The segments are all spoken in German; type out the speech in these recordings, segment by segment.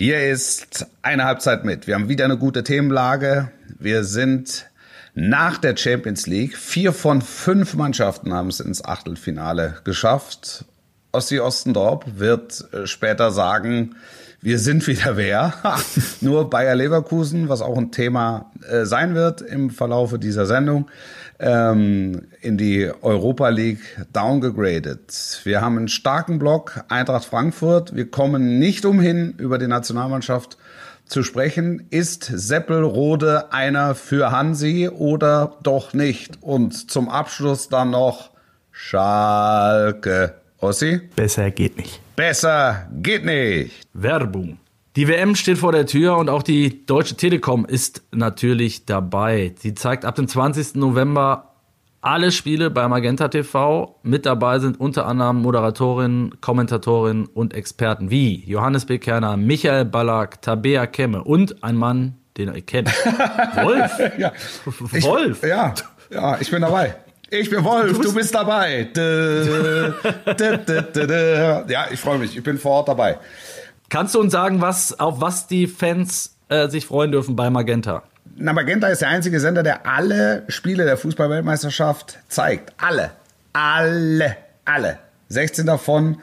Hier ist eine Halbzeit mit. Wir haben wieder eine gute Themenlage. Wir sind nach der Champions League. Vier von fünf Mannschaften haben es ins Achtelfinale geschafft. Ossi Ostendorp wird äh, später sagen, wir sind wieder wer. Nur Bayer Leverkusen, was auch ein Thema äh, sein wird im Verlaufe dieser Sendung, ähm, in die Europa League downgegradet. Wir haben einen starken Block, Eintracht Frankfurt. Wir kommen nicht umhin, über die Nationalmannschaft zu sprechen. Ist Seppelrode einer für Hansi oder doch nicht? Und zum Abschluss dann noch Schalke. Ossi? Besser geht nicht. Besser geht nicht. Werbung. Die WM steht vor der Tür und auch die Deutsche Telekom ist natürlich dabei. Sie zeigt ab dem 20. November alle Spiele bei Magenta TV. Mit dabei sind unter anderem Moderatorinnen, Kommentatorinnen und Experten wie Johannes Bekerner, Michael Ballack, Tabea Kemme und ein Mann, den ihr kennt. Wolf. ja. Wolf. Ich, ja, ja, ich bin dabei. Ich bin Wolf, du bist, du bist dabei. ja, ich freue mich. Ich bin vor Ort dabei. Kannst du uns sagen, was, auf was die Fans äh, sich freuen dürfen bei Magenta? Na, Magenta ist der einzige Sender, der alle Spiele der Fußballweltmeisterschaft zeigt. Alle. Alle. Alle. 16 davon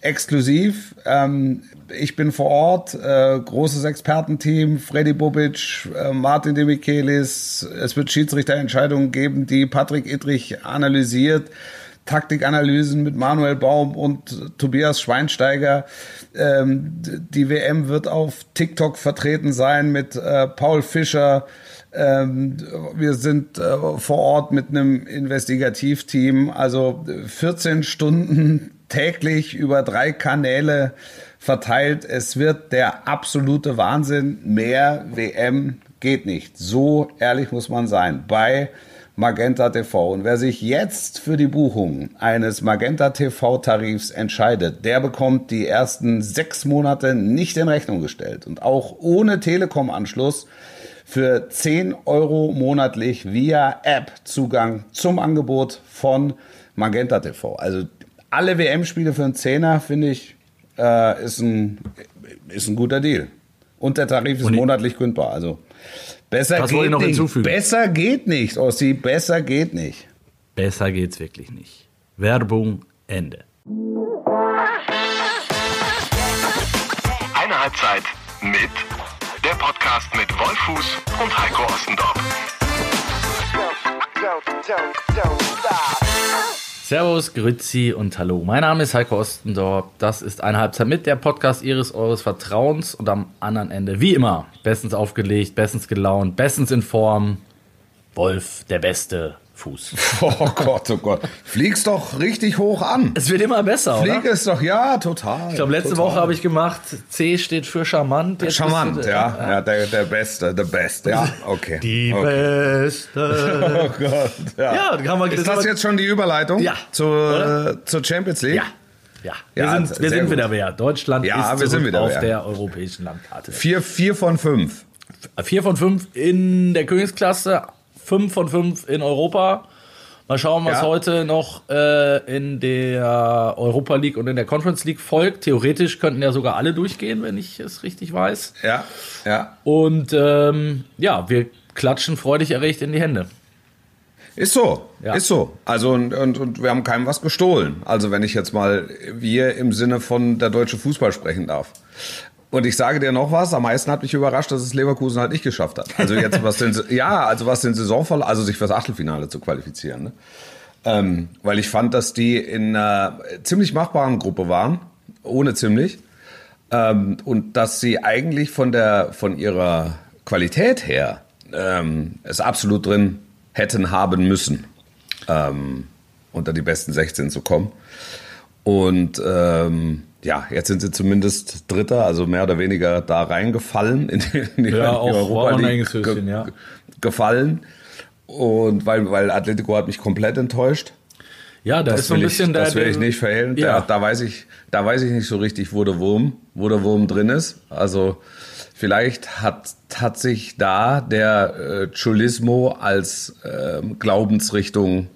exklusiv. Ähm, ich bin vor Ort, äh, großes Expertenteam, Freddy Bobic, äh, Martin de Michelis. Es wird Schiedsrichterentscheidungen geben, die Patrick Idrich analysiert. Taktikanalysen mit Manuel Baum und Tobias Schweinsteiger. Ähm, die WM wird auf TikTok vertreten sein mit äh, Paul Fischer. Ähm, wir sind äh, vor Ort mit einem Investigativteam. Also 14 Stunden täglich über drei Kanäle verteilt. Es wird der absolute Wahnsinn. Mehr WM geht nicht. So ehrlich muss man sein. Bei Magenta TV. Und wer sich jetzt für die Buchung eines Magenta TV Tarifs entscheidet, der bekommt die ersten sechs Monate nicht in Rechnung gestellt. Und auch ohne Telekom-Anschluss für 10 Euro monatlich via App Zugang zum Angebot von Magenta TV. Also alle WM-Spiele für einen Zehner, finde ich, äh, ist, ein, ist ein guter Deal. Und der Tarif ist Und monatlich kündbar. Also besser geht noch nicht. Hinzufügen? Besser geht nicht, Ossi. Besser geht nicht. Besser geht's wirklich nicht. Werbung Ende. Eine Halbzeit mit der Podcast mit Wolfuß und Heiko Ostendorf. Servus, Grüezi und Hallo. Mein Name ist Heiko Ostendorf. Das ist eine Halbzeit mit der Podcast Ihres Eures Vertrauens und am anderen Ende, wie immer, bestens aufgelegt, bestens gelaunt, bestens in Form. Wolf, der Beste, Fuß. Oh Gott, oh Gott. Fliegst doch richtig hoch an. Es wird immer besser, Flieg oder? ist doch, ja, total. Ich glaube, letzte total. Woche habe ich gemacht, C steht für charmant. Jetzt Charmant, du- ja. Ja, der, der Beste, der Beste. Ja, okay. Die okay. Beste. Oh Gott, ja. Ja, da kann man- Ist das jetzt schon die Überleitung Ja. zur, zur Champions League? Ja. Ja, wir Ja, sind, wir sind wieder wer. Deutschland Ja, ist wir sind wieder auf wer. der europäischen Landkarte. Vier, vier von fünf. Vier von fünf in der Königsklasse, fünf von fünf in Europa. Mal schauen, was Ja. heute noch äh, in der Europa League und in der Conference League folgt. Theoretisch könnten ja sogar alle durchgehen, wenn ich es richtig weiß. Ja, ja. Und ähm, ja, wir klatschen freudig erregt in die Hände. Ist so, Ja. ist so. Also und, und, und wir haben keinem was gestohlen. Also wenn ich jetzt mal wir im Sinne von der deutsche Fußball sprechen darf. Und ich sage dir noch was, am meisten hat mich überrascht, dass es Leverkusen halt nicht geschafft hat. Also jetzt was den, ja, also was den Saisonfall, also sich fürs Achtelfinale zu qualifizieren. Ne? Ähm, weil ich fand, dass die in einer ziemlich machbaren Gruppe waren, ohne ziemlich. Ähm, und dass sie eigentlich von der, von ihrer Qualität her ähm, es absolut drin hätten haben müssen, ähm, unter die besten 16 zu kommen. Und ähm, ja, jetzt sind sie zumindest Dritter, also mehr oder weniger da reingefallen in die, in die, Ja, auch Europa League Höschen, ja. gefallen. Und weil, weil Atletico hat mich komplett enttäuscht. Ja, da Das, ist so ein bisschen ich, das der, will ich nicht verhehlen. Ja. Da, da, weiß ich, da weiß ich nicht so richtig, wo der Wurm, wo der Wurm drin ist. Also vielleicht hat, hat sich da der äh, Chulismo als ähm, Glaubensrichtung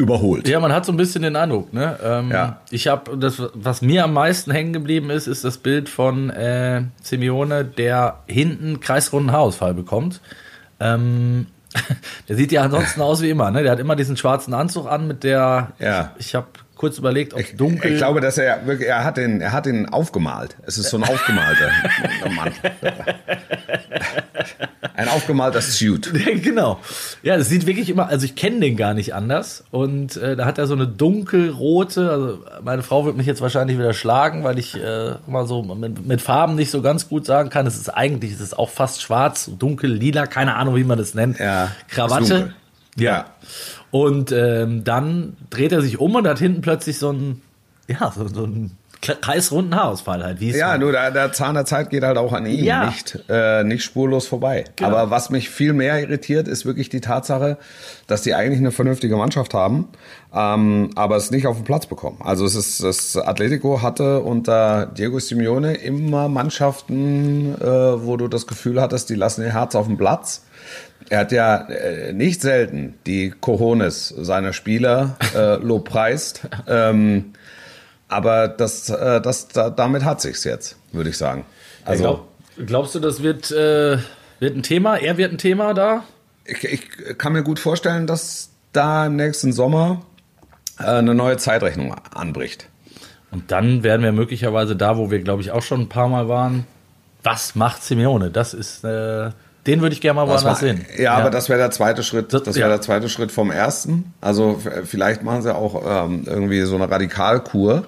überholt. Ja, man hat so ein bisschen den Eindruck. Ne? Ähm, Ja. Ich habe das, was mir am meisten hängen geblieben ist, ist das Bild von äh, Simeone, der hinten kreisrunden Haarausfall bekommt. Ähm, der sieht ja ansonsten aus wie immer. Ne? Der hat immer diesen schwarzen Anzug an mit der. Ja. Ich, ich habe kurz überlegt, ob dunkel. Ich glaube, dass er wirklich, er hat den, er hat den aufgemalt. Es ist so ein aufgemalter Mann. Ein aufgemalter Suit. genau. Ja, das sieht wirklich immer, also ich kenne den gar nicht anders. Und äh, da hat er so eine dunkelrote, also meine Frau wird mich jetzt wahrscheinlich wieder schlagen, weil ich äh, immer so mit, mit Farben nicht so ganz gut sagen kann. Es ist eigentlich, es ist auch fast schwarz, dunkel, lila, keine Ahnung, wie man das nennt. Ja, Krawatte. dunkel. Ja. Und ähm, dann dreht er sich um und hat hinten plötzlich so einen, ja, so, so einen kreisrunden Haarausfall halt. Wie Ja, nur der, der Zahn der Zeit geht halt auch an ihm Ja. nicht, äh, nicht spurlos vorbei. Genau. Aber was mich viel mehr irritiert, ist wirklich die Tatsache, dass die eigentlich eine vernünftige Mannschaft haben, ähm, aber es nicht auf den Platz bekommen. Also es ist, das Atletico hatte unter Diego Simeone immer Mannschaften, äh, wo du das Gefühl hattest, die lassen ihr Herz auf dem Platz. Er hat ja äh, nicht selten die Cojones seiner Spieler äh, lobpreist. Ähm, aber das, äh, das, da, damit hat sich's jetzt, würde ich sagen. Also Glaub, glaubst du, das wird, äh, wird ein Thema? Er wird ein Thema da? ich, ich kann mir gut vorstellen, dass da im nächsten Sommer äh, eine neue Zeitrechnung anbricht. Und dann werden wir möglicherweise da, wo wir, glaube ich, auch schon ein paar Mal waren. Was macht Simeone? Das ist, äh, den würde ich gerne mal Das woanders war, sehen. ja, aber das wäre der zweite Schritt. Das- Das ja. wäre der zweite Schritt vom ersten. Also vielleicht machen sie auch ähm, irgendwie so eine Radikalkur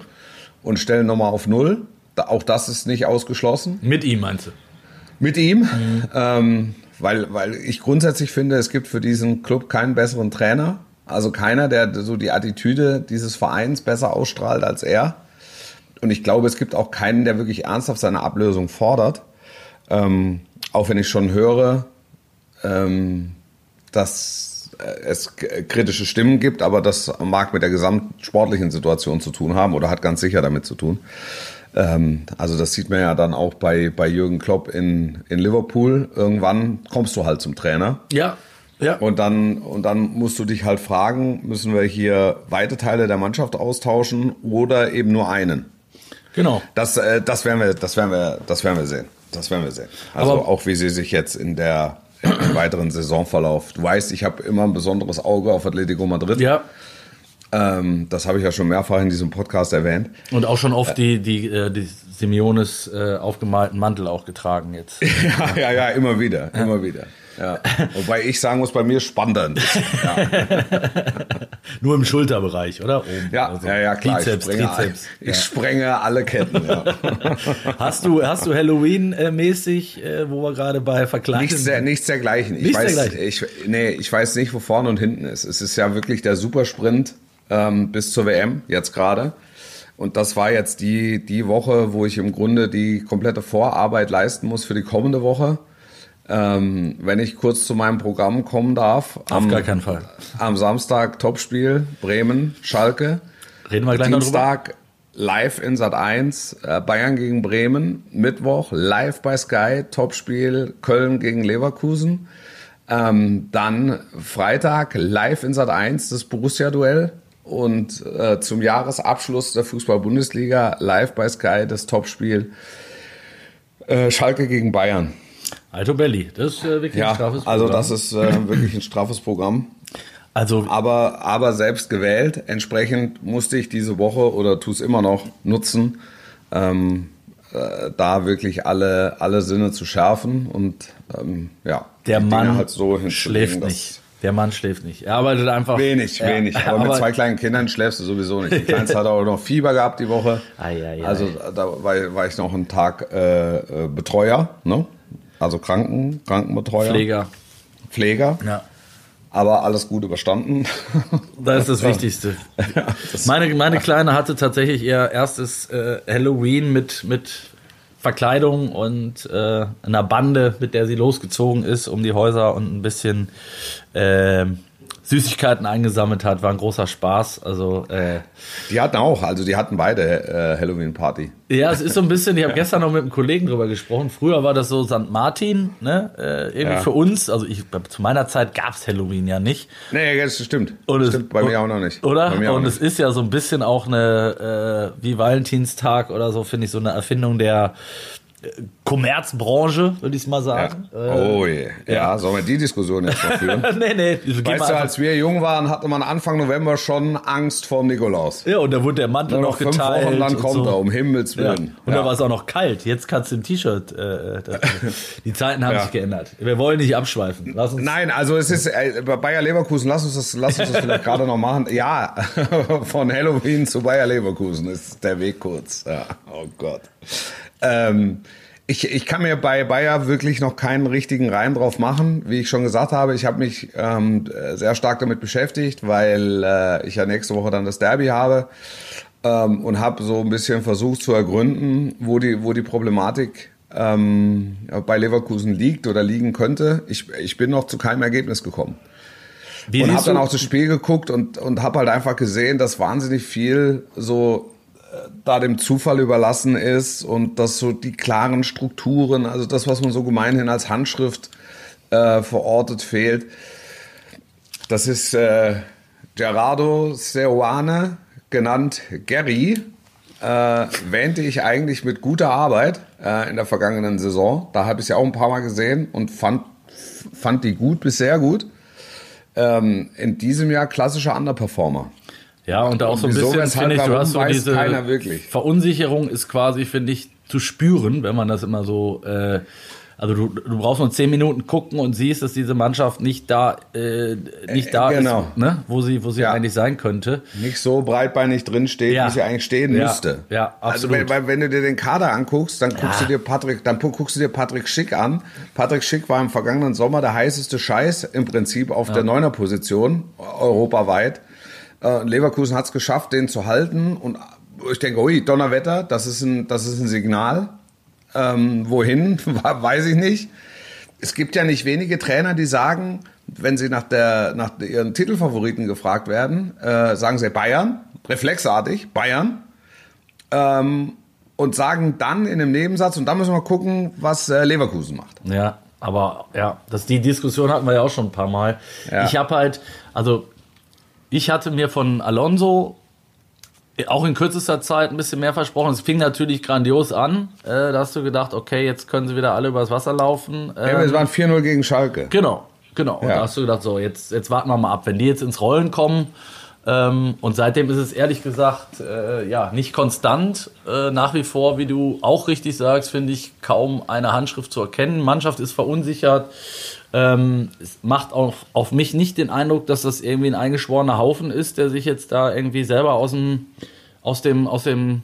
und stellen nochmal auf Null. Auch das ist nicht ausgeschlossen. Mit ihm meinst du? Mit ihm, ähm, weil, weil ich grundsätzlich finde, es gibt für diesen Club keinen besseren Trainer. Also keiner, der so die Attitüde dieses Vereins besser ausstrahlt als er. Und ich glaube, es gibt auch keinen, der wirklich ernsthaft seine Ablösung fordert. Ähm, auch wenn ich schon höre, ähm, dass es k- kritische Stimmen gibt, aber das mag mit der gesamtsportlichen Situation zu tun haben oder hat ganz sicher damit zu tun. Ähm, also das sieht man ja dann auch bei, bei Jürgen Klopp in, in Liverpool. Irgendwann kommst du halt zum Trainer. Ja. Ja. Und dann, und dann musst du dich halt fragen, müssen wir hier weite Teile der Mannschaft austauschen oder eben nur einen? genau. Das, äh, das werden wir, das werden wir, das werden wir sehen. Das werden wir sehen. Also Aber- auch wie sie sich jetzt in der im weiteren Saisonverlauf. Du weißt, ich habe immer ein besonderes Auge auf Atletico Madrid. Ja. Ähm, das habe ich ja schon mehrfach in diesem Podcast erwähnt. Und auch schon oft die, die, äh, die Simeones äh, aufgemalten Mantel auch getragen jetzt. Ja, ja, ja, immer wieder, immer wieder. Ja. Wobei ich sagen muss, bei mir spannend. ein bisschen. Ja, Nur im Schulterbereich, oder? Oben. ja, Also ja, ja klar. Bizeps, ich sprenge, Trizeps. ich sprenge alle Ketten. Ja. Hast du, hast du Halloween-mäßig, äh, wo wir gerade bei Verkleiden Nichts, der, nichts dergleichen. Ich Nichts weiß, dergleichen. Ich, nee, ich weiß nicht, wo vorne und hinten ist. Es ist ja wirklich der Supersprint ähm, bis zur WM, jetzt gerade. Und das war jetzt die, die Woche, wo ich im Grunde die komplette Vorarbeit leisten muss für die kommende Woche. Ähm, wenn ich kurz zu meinem Programm kommen darf. Auf am, gar keinen Fall. Am Samstag Topspiel Bremen, Schalke. Reden wir gleich. Dienstag live in Sat 1, äh, Bayern gegen Bremen. Mittwoch live bei Sky, Topspiel Köln gegen Leverkusen. Ähm, dann Freitag live in Sat 1 das Borussia-Duell. Und äh, zum Jahresabschluss der Fußball-Bundesliga live bei Sky das Topspiel äh, Schalke gegen Bayern. Alto Belli, das ist äh, wirklich ein Ja, straffes also Programm. das ist äh, wirklich ein straffes Programm. Also, aber, aber selbst gewählt. Entsprechend musste ich diese Woche oder tue es immer noch nutzen, ähm, äh, da wirklich alle, alle Sinne zu schärfen und ähm, ja, der Mann halt so schläft nicht. Der Mann schläft nicht. Er arbeitet einfach. Wenig, Ja, wenig. Aber, mit aber- zwei kleinen Kindern schläfst du sowieso nicht. Die Kleinste hat auch noch Fieber gehabt die Woche. Ei, ei, ei. Also da war, war ich noch einen Tag äh, äh, Betreuer, ne? Also Kranken, Krankenbetreuer. Pfleger. Pfleger. Ja. Aber alles gut überstanden. Das ist das Wichtigste. meine, meine Kleine hatte tatsächlich ihr erstes äh, Halloween mit, mit Verkleidung und äh, einer Bande, mit der sie losgezogen ist, um die Häuser und ein bisschen äh, Süßigkeiten eingesammelt hat, war ein großer Spaß. Also äh, Die hatten auch, also die hatten beide äh, Halloween-Party. ja, es ist so ein bisschen. Ich habe gestern noch mit einem Kollegen drüber gesprochen. Früher war das so St. Martin, ne? Äh, irgendwie Ja. für uns. Also ich zu meiner Zeit gab's Halloween ja nicht. Nee, das stimmt. Und es- stimmt bei mir auch noch nicht. Oder? Und nicht. es ist ja so ein bisschen auch eine, äh, wie Valentinstag oder so, finde ich, so eine Erfindung der Kommerzbranche, würde ich es mal Ja. sagen. Äh, Oh je. Ja, sollen wir die Diskussion jetzt noch führen? nee, nee. Mal Weißt du, einfach- als wir jung waren, hatte man Anfang November schon Angst vor Nikolaus. ja, und da wurde der Mantel noch noch fünf geteilt. Wochen, dann und kommt so. er, um Himmels Ja. Willen. Und Ja. da war es auch noch kalt. Jetzt kannst du im T-Shirt. Äh, die Zeiten haben Ja. sich geändert. Wir wollen nicht abschweifen. Lass uns. Nein, also es ist äh, bei Bayer Leverkusen, lass uns das, lass uns das vielleicht gerade noch machen. Ja, von Halloween zu Bayer Leverkusen ist der Weg kurz. Ja, oh Gott. Ähm, ich, ich kann mir bei Bayer wirklich noch keinen richtigen Reim drauf machen. Wie ich schon gesagt habe, ich habe mich ähm, sehr stark damit beschäftigt, weil äh, ich ja nächste Woche dann das Derby habe ähm, und habe so ein bisschen versucht zu ergründen, wo die, wo die Problematik ähm, bei Leverkusen liegt oder liegen könnte. Ich, ich bin noch zu keinem Ergebnis gekommen. Wie und habe dann auch das Spiel geguckt und, und habe halt einfach gesehen, dass wahnsinnig viel so da dem Zufall überlassen ist und dass so die klaren Strukturen, also das, was man so gemeinhin als Handschrift äh, verortet, fehlt. Das ist äh, Gerardo Seoane, genannt Gary, äh, wähnte ich eigentlich mit guter Arbeit äh, in der vergangenen Saison. Da habe ich sie auch ein paar Mal gesehen und fand, fand die gut bis sehr gut. Ähm, in diesem Jahr klassischer Underperformer. Ja, und auch so ein bisschen, finde ich, du hast so diese. Verunsicherung ist quasi, finde ich, zu spüren, wenn man das immer so, äh, also du, du brauchst nur zehn Minuten gucken und siehst, dass diese Mannschaft nicht da, äh, nicht da genau. ist, ne? wo sie, wo sie Ja. eigentlich sein könnte. Nicht so breitbeinig drin steht, Ja. wie sie eigentlich stehen Ja. müsste. Ja, Also absolut. wenn, weil, wenn du dir den Kader anguckst, dann guckst du dir Patrick, dann guckst du dir Patrick Schick an. Patrick Schick war im vergangenen Sommer der heißeste Scheiß im Prinzip auf der Neuner-Position europaweit. Äh, Leverkusen hat es geschafft, den zu halten und ich denke, ui, Donnerwetter, das ist ein, das ist ein Signal. Ähm, wohin, weiß ich nicht. Es gibt ja nicht wenige Trainer, die sagen, wenn sie nach, der, nach ihren Titelfavoriten gefragt werden, äh, sagen sie Bayern, reflexartig, Bayern, ähm, und sagen dann in einem Nebensatz, und dann müssen wir gucken, was äh, Leverkusen macht. Ja, aber ja, das, die Diskussion hatten wir ja auch schon ein paar Mal. Ja. Ich habe halt, also ich hatte mir von Alonso auch in kürzester Zeit ein bisschen mehr versprochen. Es fing natürlich grandios an. Äh, da hast du gedacht, okay, jetzt können sie wieder alle übers Wasser laufen. Ja, es Ähm, waren 4-0 gegen Schalke. Genau, genau. Und Ja. da hast du gedacht, so, jetzt, jetzt warten wir mal ab, wenn die jetzt ins Rollen kommen. Ähm, und seitdem ist es ehrlich gesagt, äh, ja, nicht konstant. Äh, nach wie vor, wie du auch richtig sagst, finde ich kaum eine Handschrift zu erkennen. Mannschaft ist verunsichert. Ähm, es macht auch auf mich nicht den Eindruck, dass das irgendwie ein eingeschworener Haufen ist, der sich jetzt da irgendwie selber aus dem, aus dem, aus dem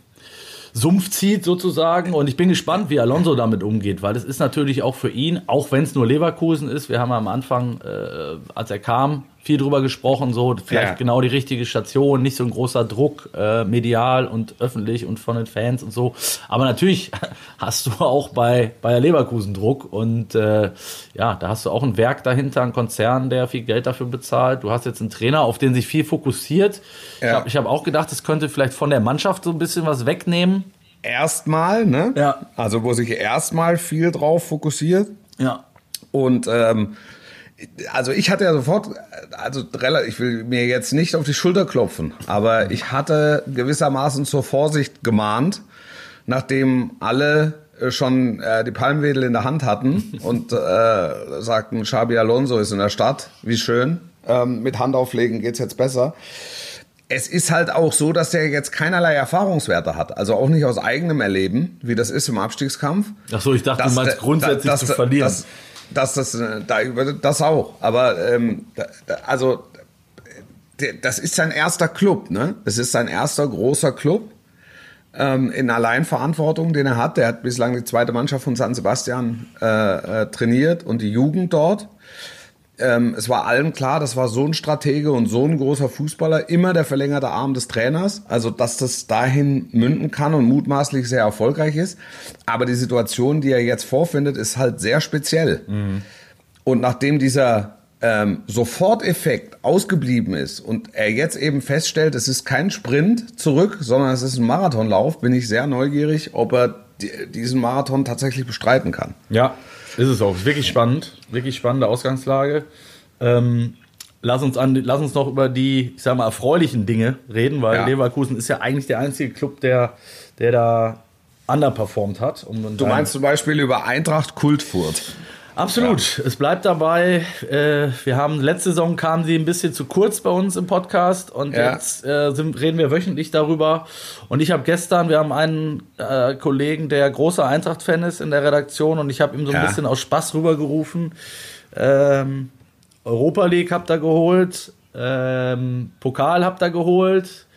Sumpf zieht sozusagen. Und ich bin gespannt, wie Alonso damit umgeht, weil es ist natürlich auch für ihn, auch wenn es nur Leverkusen ist, wir haben am Anfang, äh, als er kam, viel drüber gesprochen, so vielleicht Ja. genau die richtige Station, nicht so ein großer Druck, äh, medial und öffentlich und von den Fans und so. Aber natürlich hast du auch bei Bayer Leverkusen Druck und äh, ja, da hast du auch ein Werk dahinter, einen Konzern, der viel Geld dafür bezahlt. Du hast jetzt einen Trainer, auf den sich viel fokussiert. Ich Ja. habe ich hab auch gedacht, es könnte vielleicht von der Mannschaft so ein bisschen was wegnehmen. Erstmal, ne? Ja. Also wo sich erstmal viel drauf fokussiert. Ja. Und ähm, also ich hatte ja sofort, also ich will mir jetzt nicht auf die Schulter klopfen, aber ich hatte gewissermaßen zur Vorsicht gemahnt, nachdem alle äh, schon äh, die Palmwedel in der Hand hatten und äh, sagten, Xabi Alonso ist in der Stadt, wie schön, ähm, mit Handauflegen geht's jetzt besser. Es ist halt auch so, dass der jetzt keinerlei Erfahrungswerte hat, also auch nicht aus eigenem Erleben, wie das ist im Abstiegskampf. Ach so, ich dachte, Das- du meinst grundsätzlich das- zu verlieren. Das, das, das, äh, da, das auch. Aber ähm, also das ist sein erster Club, ne? Es ist sein erster großer Club ähm, in Alleinverantwortung, den er hat. Der hat bislang die zweite Mannschaft von San Sebastian äh, äh, trainiert und die Jugend dort. Ähm, es war allen klar, das war so ein Stratege und so ein großer Fußballer, immer der verlängerte Arm des Trainers. Also, dass das dahin münden kann und mutmaßlich sehr erfolgreich ist. Aber die Situation, die er jetzt vorfindet, ist halt sehr speziell. Und nachdem dieser ähm, Soforteffekt ausgeblieben ist und er jetzt eben feststellt, es ist kein Sprint zurück, sondern es ist ein Marathonlauf, bin ich sehr neugierig, ob er diesen Marathon tatsächlich bestreiten kann. Ja, ist es auch. Wirklich spannend. Wirklich spannende Ausgangslage. Ähm, lass, uns an, lass uns noch über die, ich sag mal, erfreulichen Dinge reden, weil ja. Leverkusen ist ja eigentlich der einzige Club, der, der da underperformed hat. Um du meinst zum Beispiel über Eintracht Kultfurt. Absolut. Ja. Es bleibt dabei. Äh, wir haben letzte Saison kamen sie ein bisschen zu kurz bei uns im Podcast und ja. jetzt äh, sind, reden wir wöchentlich darüber. Und ich habe gestern, wir haben einen äh, Kollegen, der großer Eintracht-Fan ist in der Redaktion und ich habe ihm so ein ja. bisschen aus Spaß rübergerufen. Ähm, Europa League habt ihr geholt, ähm, Pokal habt ihr geholt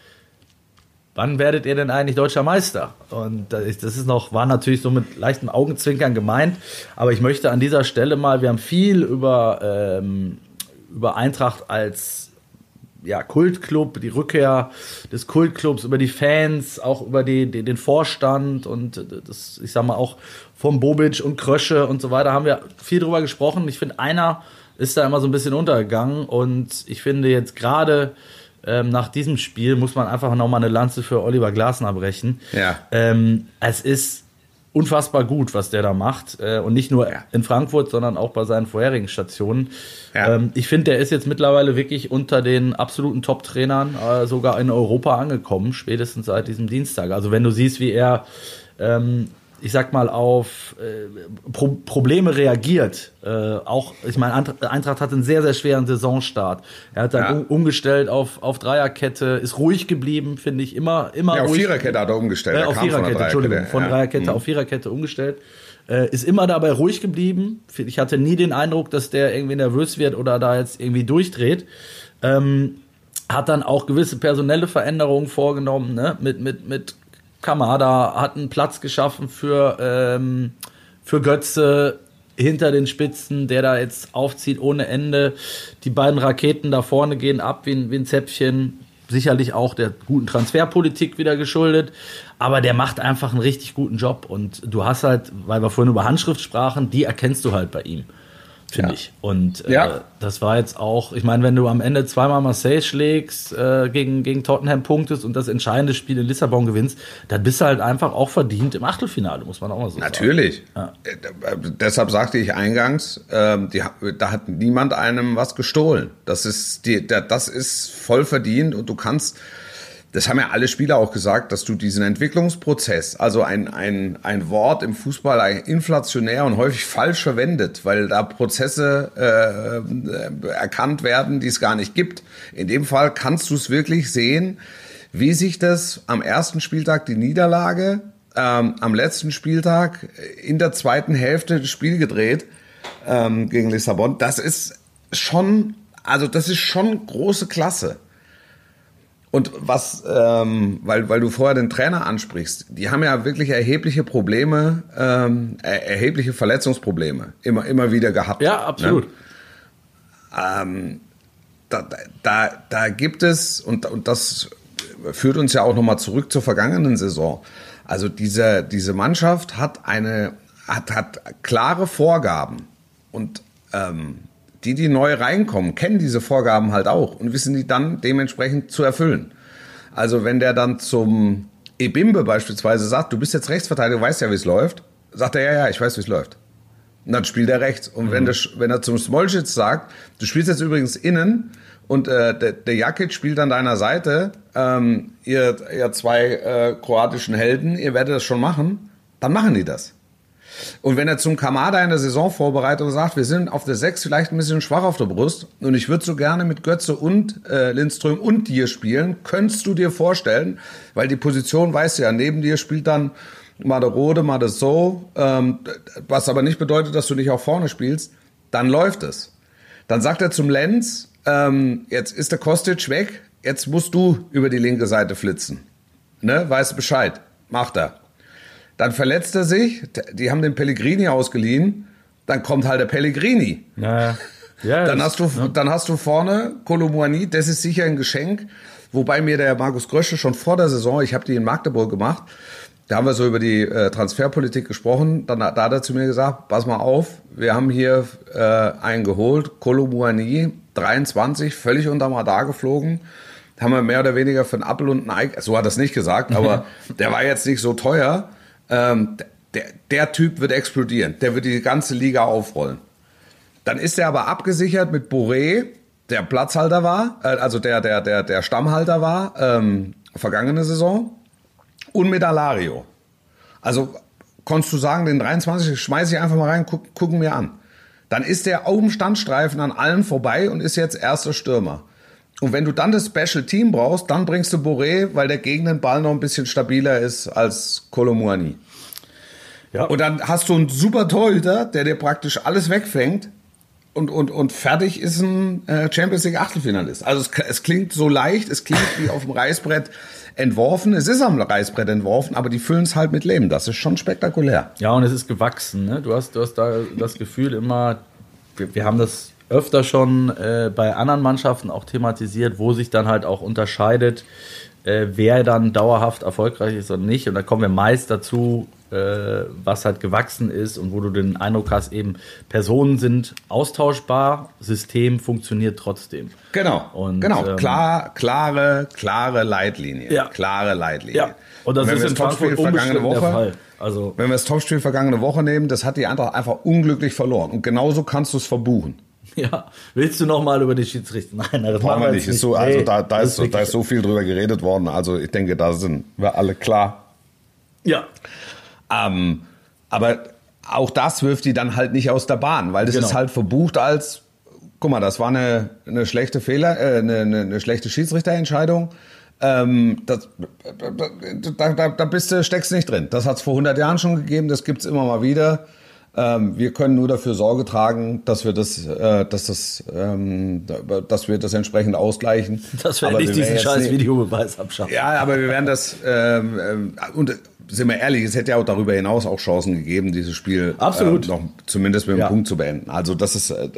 wann werdet ihr denn eigentlich deutscher Meister? Und das ist noch, war natürlich so mit leichten Augenzwinkern gemeint, aber ich möchte an dieser Stelle mal, wir haben viel über, ähm, über Eintracht als ja, Kultclub, die Rückkehr des Kultclubs, über die Fans, auch über die, die, den Vorstand und das, ich sag mal auch vom Bobic und Krösche und so weiter haben wir viel drüber gesprochen. Ich finde, einer ist da immer so ein bisschen untergegangen und ich finde jetzt gerade ähm, nach diesem Spiel muss man einfach nochmal eine Lanze für Oliver Glasner brechen. Ja. Ähm, es ist unfassbar gut, was der da macht. Äh, und nicht nur ja. in Frankfurt, sondern auch bei seinen vorherigen Stationen. Ja. Ähm, ich finde, der ist jetzt mittlerweile wirklich unter den absoluten Top-Trainern äh, sogar in Europa angekommen, spätestens seit diesem Dienstag. Also wenn du siehst, wie er ähm, ich sag mal, auf äh, Pro Probleme reagiert. Äh, auch, ich meine, Eintracht hat einen sehr, sehr schweren Saisonstart. Er hat dann ja. um, umgestellt auf, auf Dreierkette, ist ruhig geblieben, finde ich, immer, immer ja, auf ruhig. Viererkette hat er umgestellt. Äh, auf Viererkette, Entschuldigung, von ja. Dreierkette mhm. auf Viererkette umgestellt. Äh, ist immer dabei ruhig geblieben. Ich hatte nie den Eindruck, dass der irgendwie nervös wird oder da jetzt irgendwie durchdreht. Ähm, hat dann auch gewisse personelle Veränderungen vorgenommen, ne? mit, mit, mit Kamada hat einen Platz geschaffen für, ähm, für Götze hinter den Spitzen, der da jetzt aufzieht ohne Ende. Die beiden Raketen da vorne gehen ab wie ein, wie ein Zäpfchen. Sicherlich auch der guten Transferpolitik wieder geschuldet. Aber der macht einfach einen richtig guten Job. Und du hast halt, weil wir vorhin über Handschrift sprachen, die erkennst du halt bei ihm finde ja. ich. Und äh, ja. das war jetzt auch, ich meine, wenn du am Ende zweimal Marseille schlägst, äh, gegen, gegen Tottenham punktest und das entscheidende Spiel in Lissabon gewinnst, dann bist du halt einfach auch verdient im Achtelfinale, muss man auch mal so Natürlich. sagen. Natürlich. Ja. Äh, deshalb sagte ich eingangs, äh, die, da hat niemand einem was gestohlen. Das ist, die, das ist voll verdient und du kannst das haben ja alle Spieler auch gesagt, dass du diesen Entwicklungsprozess, also ein, ein, ein Wort im Fußball inflationär und häufig falsch verwendet, weil da Prozesse äh, erkannt werden, die es gar nicht gibt. In dem Fall kannst du es wirklich sehen, wie sich das am ersten Spieltag die Niederlage, ähm, am letzten Spieltag in der zweiten Hälfte das Spiel gedreht ähm, gegen Lissabon. Das ist schon, also das ist schon große Klasse. Und was, ähm, weil, weil du vorher den Trainer ansprichst, die haben ja wirklich erhebliche Probleme, ähm, erhebliche Verletzungsprobleme immer, immer wieder gehabt. Ja, absolut. Ne? Ähm, da, da, da gibt es, und, und das führt uns ja auch nochmal zurück zur vergangenen Saison. Also diese, diese Mannschaft hat eine, hat, hat klare Vorgaben. Und ähm, die, die neu reinkommen, kennen diese Vorgaben halt auch und wissen die dann dementsprechend zu erfüllen. Also wenn der dann zum Ebimbe beispielsweise sagt, du bist jetzt Rechtsverteidiger, du weißt ja, wie es läuft, sagt er, ja, ja, ich weiß, wie es läuft. Und dann spielt er rechts. Und mhm. wenn, der, wenn er zum Smolcic sagt, du spielst jetzt übrigens innen und äh, der, der Jakic spielt an deiner Seite, ähm, ihr, ihr zwei äh, kroatischen Helden, ihr werdet das schon machen, dann machen die das. Und wenn er zum Kamada in der Saisonvorbereitung sagt, wir sind auf der 6 vielleicht ein bisschen schwach auf der Brust und ich würde so gerne mit Götze und äh, Lindström und dir spielen, könntest du dir vorstellen, weil die Position weißt du ja, neben dir spielt dann Maderode, Madeso, ähm, was aber nicht bedeutet, dass du nicht auch vorne spielst, dann läuft es. Dann sagt er zum Lenz, ähm, jetzt ist der Kostic weg, jetzt musst du über die linke Seite flitzen. Ne, weißt Bescheid. Macht er. Dann verletzt er sich, die haben den Pellegrini ausgeliehen, dann kommt halt der Pellegrini. Ja, ja, dann, hast du, ja. dann hast du vorne Kolomouani, das ist sicher ein Geschenk, wobei mir der Markus Grösche schon vor der Saison, ich habe die in Magdeburg gemacht, da haben wir so über die äh, Transferpolitik gesprochen. Dann da hat er zu mir gesagt, pass mal auf, wir haben hier äh, einen geholt, Kolomuani, 23, völlig unterm Radar geflogen. Haben wir mehr oder weniger für einen Apfel und ein Ei, so hat er es nicht gesagt, aber der war jetzt nicht so teuer. Ähm, der, der Typ wird explodieren, der wird die ganze Liga aufrollen. Dann ist er aber abgesichert mit Boré, der Platzhalter war, äh, also der, der, der, der Stammhalter war, ähm, vergangene Saison, und mit Alario. Also konntest du sagen, den 23 schmeiße ich einfach mal rein, guck, gucken wir an. Dann ist der auf dem Standstreifen an allen vorbei und ist jetzt erster Stürmer. Und wenn du dann das Special Team brauchst, dann bringst du Boré, weil der gegen den Ball noch ein bisschen stabiler ist als Kolomuani. Ja. Und dann hast du einen super Torhüter, der dir praktisch alles wegfängt und, und, und fertig ist ein äh, Champions League Achtelfinalist. Also es, es klingt so leicht, es klingt wie auf dem Reißbrett entworfen. Es ist am Reißbrett entworfen, aber die füllen es halt mit Leben. Das ist schon spektakulär. Ja, und es ist gewachsen. Ne? Du, hast, du hast da das Gefühl immer, wir, wir haben das öfter schon äh, bei anderen Mannschaften auch thematisiert, wo sich dann halt auch unterscheidet, äh, wer dann dauerhaft erfolgreich ist und nicht. Und da kommen wir meist dazu, äh, was halt gewachsen ist und wo du den Eindruck hast, eben Personen sind austauschbar, System funktioniert trotzdem. Genau. Und, genau. Ähm, Klar, klare, klare Leitlinie. Ja. Klare Leitlinie. Ja. Und das und ist in Frankfurt vergangene Woche. Der Fall. Also wenn wir das Topspiel vergangene Woche nehmen, das hat die Eintracht einfach unglücklich verloren. Und genauso kannst du es verbuchen. Ja, willst du noch mal über die Schiedsrichter? Nein, das machen wir nicht. nicht. So, also da, da, ist, ist da ist so viel drüber geredet worden. Also ich denke, da sind wir alle klar. Ja. Ähm, aber auch das wirft die dann halt nicht aus der Bahn, weil das genau. ist halt verbucht als, guck mal, das war eine, eine schlechte Fehler, äh, eine, eine, eine schlechte Schiedsrichterentscheidung. Ähm, das, da, da, da bist du, steckst nicht drin. Das hat es vor 100 Jahren schon gegeben, das gibt es immer mal wieder. Ähm, wir können nur dafür Sorge tragen, dass wir das, äh, dass das, ähm, dass wir das entsprechend ausgleichen. Dass wir aber nicht wir diesen scheiß Videobeweis abschaffen. Ja, aber wir werden das ähm, äh, und sind wir ehrlich, es hätte ja auch darüber hinaus auch Chancen gegeben, dieses Spiel Absolut. Äh, noch zumindest mit einem ja. Punkt zu beenden. Also das ist äh,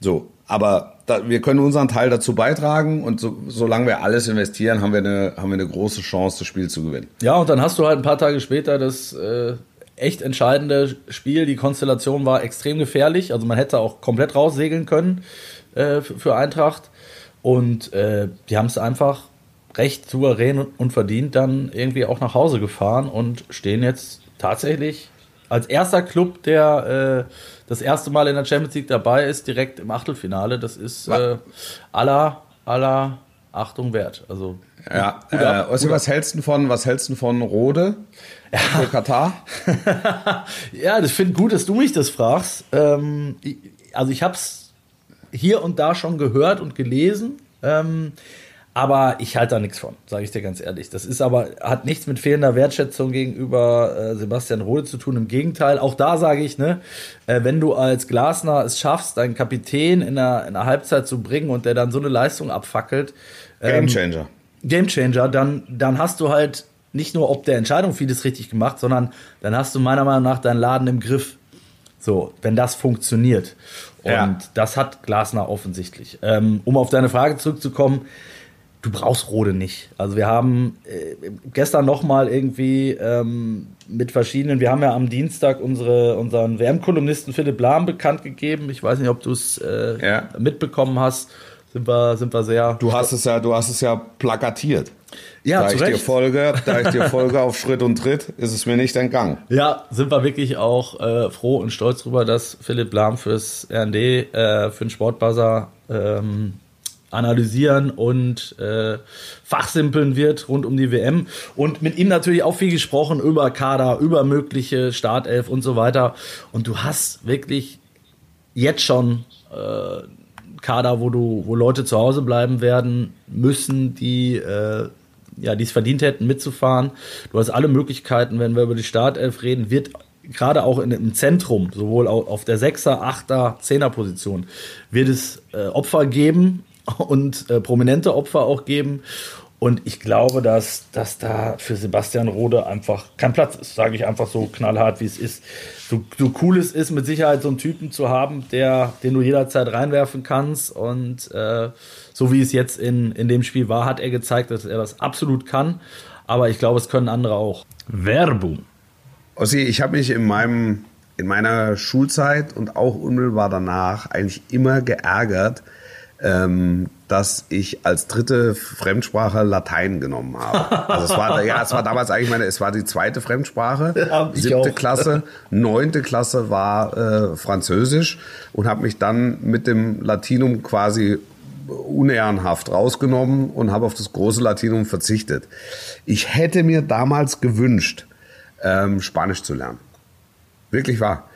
so. Aber da, wir können unseren Teil dazu beitragen und so, solange wir alles investieren, haben wir, eine, haben wir eine große Chance, das Spiel zu gewinnen. Ja, und dann hast du halt ein paar Tage später das äh, echt entscheidende Spiel. Die Konstellation war extrem gefährlich. Also man hätte auch komplett raussegeln können äh, für Eintracht. Und äh, die haben es einfach recht souverän und verdient dann irgendwie auch nach Hause gefahren und stehen jetzt tatsächlich als erster Club, der äh, das erste Mal in der Champions League dabei ist, direkt im Achtelfinale. Das ist äh, aller, aller Achtung wert. Also ja, äh, Ossi, was hältst du von, was hältst du von Rode ja. für Katar? ja, das finde gut, dass du mich das fragst. Ähm, also ich habe es hier und da schon gehört und gelesen. Ähm, aber ich halte da nichts von, sage ich dir ganz ehrlich. Das ist aber, hat nichts mit fehlender Wertschätzung gegenüber äh, Sebastian Rode zu tun. Im Gegenteil, auch da sage ich, ne, äh, wenn du als Glasner es schaffst, deinen Kapitän in der, in der Halbzeit zu bringen und der dann so eine Leistung abfackelt. Ähm, Gamechanger. Gamechanger, dann, dann hast du halt nicht nur ob der Entscheidung vieles richtig gemacht, sondern dann hast du meiner Meinung nach deinen Laden im Griff. So, wenn das funktioniert. Und ja. das hat Glasner offensichtlich. Ähm, um auf deine Frage zurückzukommen, du brauchst Rode nicht. Also wir haben äh, gestern noch mal irgendwie ähm, mit verschiedenen, wir haben ja am Dienstag unsere, unseren WM-Kolumnisten Philipp Lahm bekannt gegeben. Ich weiß nicht, ob du es äh, ja. mitbekommen hast. Sind wir, sind wir sehr. Du hast es ja, du hast es ja plakatiert. Ja, da ich dir folge, da ich dir folge auf Schritt und Tritt, ist es mir nicht entgangen. Ja, sind wir wirklich auch äh, froh und stolz darüber, dass Philipp Lahm fürs RND, äh, für den Sportbuzzer ähm, analysieren und äh, fachsimpeln wird rund um die WM. Und mit ihm natürlich auch viel gesprochen über Kader, über mögliche Startelf und so weiter. Und du hast wirklich jetzt schon äh, Kader, wo du, wo Leute zu Hause bleiben werden müssen, die äh, ja, die es verdient hätten, mitzufahren. Du hast alle Möglichkeiten, wenn wir über die Startelf reden, wird gerade auch in, im Zentrum, sowohl auf der Sechser, Achter, Zehner Position, wird es äh, Opfer geben, und äh, prominente Opfer auch geben. Und ich glaube, dass, dass da für Sebastian Rode einfach kein Platz ist, sage ich einfach so knallhart, wie es ist. So, so cool es ist, mit Sicherheit so einen Typen zu haben, der, den du jederzeit reinwerfen kannst. Und äh, so wie es jetzt in, in dem Spiel war, hat er gezeigt, dass er das absolut kann. aber ich glaube, es können andere auch. Werbung. Ossi, ich habe mich in meinem in meiner Schulzeit und auch unmittelbar danach eigentlich immer geärgert, ähm, dass ich als dritte Fremdsprache Latein genommen habe. Also es war, ja, es war damals eigentlich meine, es war die zweite Fremdsprache. Ja, Siebte auch. Klasse, neunte Klasse war äh, Französisch und habe mich dann mit dem Latinum quasi unehrenhaft rausgenommen und habe auf das große Latinum verzichtet. Ich hätte mir damals gewünscht, ähm, Spanisch zu lernen. Wirklich wahr.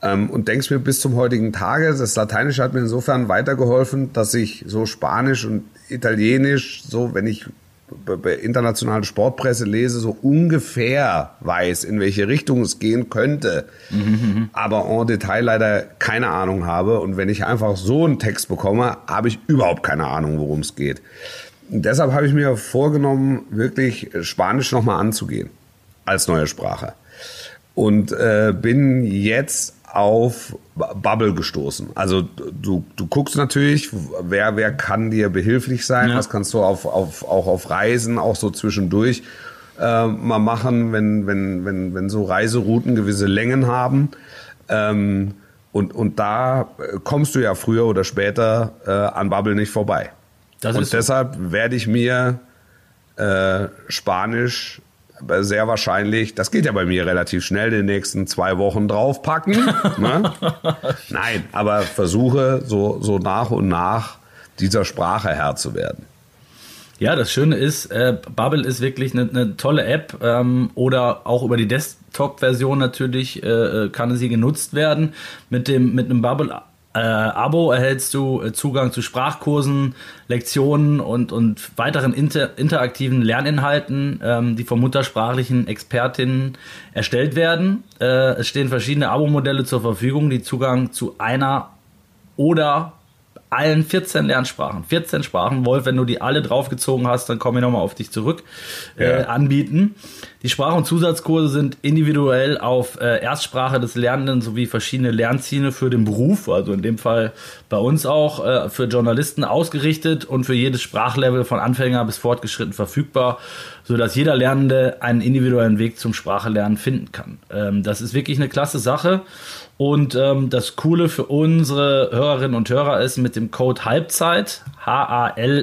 Ähm, und denkst mir bis zum heutigen Tage, das Lateinische hat mir insofern weitergeholfen, dass ich so Spanisch und Italienisch, so wenn ich bei- internationalen Sportpresse lese, so ungefähr weiß, in welche Richtung es gehen könnte, aber en Detail leider keine Ahnung habe. Und wenn ich einfach so einen Text bekomme, habe ich überhaupt keine Ahnung, worum es geht. Und deshalb habe ich mir vorgenommen, wirklich Spanisch nochmal anzugehen als neue Sprache und äh, bin jetzt auf Bubble gestoßen. Also du, du guckst natürlich, wer, wer kann dir behilflich sein, Ja. was kannst du auf, auf, auch auf Reisen, auch so zwischendurch äh, mal machen, wenn, wenn, wenn, wenn so Reiserouten gewisse Längen haben. Ähm, und, und da äh, kommst du ja früher oder später äh, an Bubble nicht vorbei. Das und deshalb werde ich mir äh, Spanisch sehr wahrscheinlich, das geht ja bei mir relativ schnell, in den nächsten zwei Wochen draufpacken. ne? Nein, aber versuche so, so nach und nach dieser Sprache Herr zu werden. Ja, das Schöne ist, äh, Bubble ist wirklich eine, eine tolle App ähm, oder auch über die Desktop-Version natürlich äh, äh, kann sie genutzt werden. Mit dem mit einem Bubble äh, Abo erhältst du äh, Zugang zu Sprachkursen, Lektionen und, und weiteren inter, interaktiven Lerninhalten, ähm, die von muttersprachlichen Expertinnen erstellt werden. Äh, es stehen verschiedene Abo-Modelle zur Verfügung, die Zugang zu einer oder allen 14 Lernsprachen, 14 Sprachen, Wolf, wenn du die alle draufgezogen hast, dann komme ich nochmal auf dich zurück, äh, Ja. anbieten. Die Sprach- und Zusatzkurse sind individuell auf äh, Erstsprache des Lernenden sowie verschiedene Lernziele für den Beruf, also in dem Fall bei uns auch, äh, für Journalisten ausgerichtet und für jedes Sprachlevel von Anfänger bis fortgeschritten verfügbar, sodass jeder Lernende einen individuellen Weg zum Sprachelernen finden kann. Ähm, das ist wirklich eine klasse Sache. Und ähm, das Coole für unsere Hörerinnen und Hörer ist mit dem Code Halbzeit, H-A-L-B-Z-E-I-T,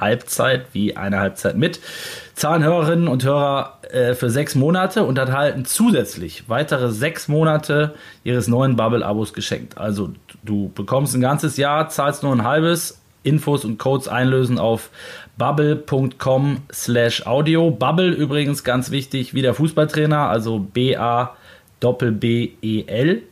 Halbzeit wie eine Halbzeit mit, zahlen Hörerinnen und Hörer äh, für sechs Monate und erhalten zusätzlich weitere sechs Monate ihres neuen Bubble-Abos geschenkt. Also du bekommst ein ganzes Jahr, zahlst nur ein halbes, Infos und Codes einlösen auf bubble.com slash audio. Bubble übrigens ganz wichtig, wie der Fußballtrainer, also B-A B-E-L.com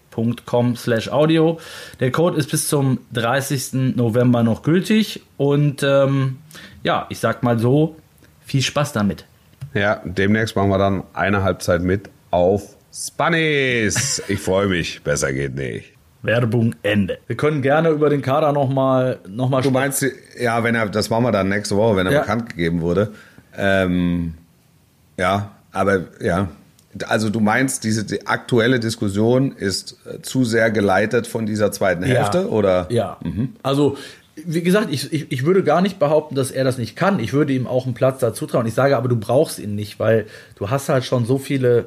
slash audio. Der Code ist bis zum 30. November noch gültig und ähm, ja, ich sag mal so, viel Spaß damit. Ja, demnächst machen wir dann eine Halbzeit mit auf Spanish. Ich freue mich. Besser geht nicht. Werbung Ende. Wir können gerne über den Kader nochmal noch mal Du meinst, ja, wenn er, das machen wir dann nächste Woche, wenn er Ja. bekannt gegeben wurde. Ähm, ja, aber ja. Also du meinst, diese die aktuelle Diskussion ist äh, zu sehr geleitet von dieser zweiten Hälfte, oder? Ja. Also, wie gesagt, ich, ich, ich würde gar nicht behaupten, dass er das nicht kann. Ich würde ihm auch einen Platz dazu trauen. Ich sage aber, du brauchst ihn nicht, weil du hast halt schon so viele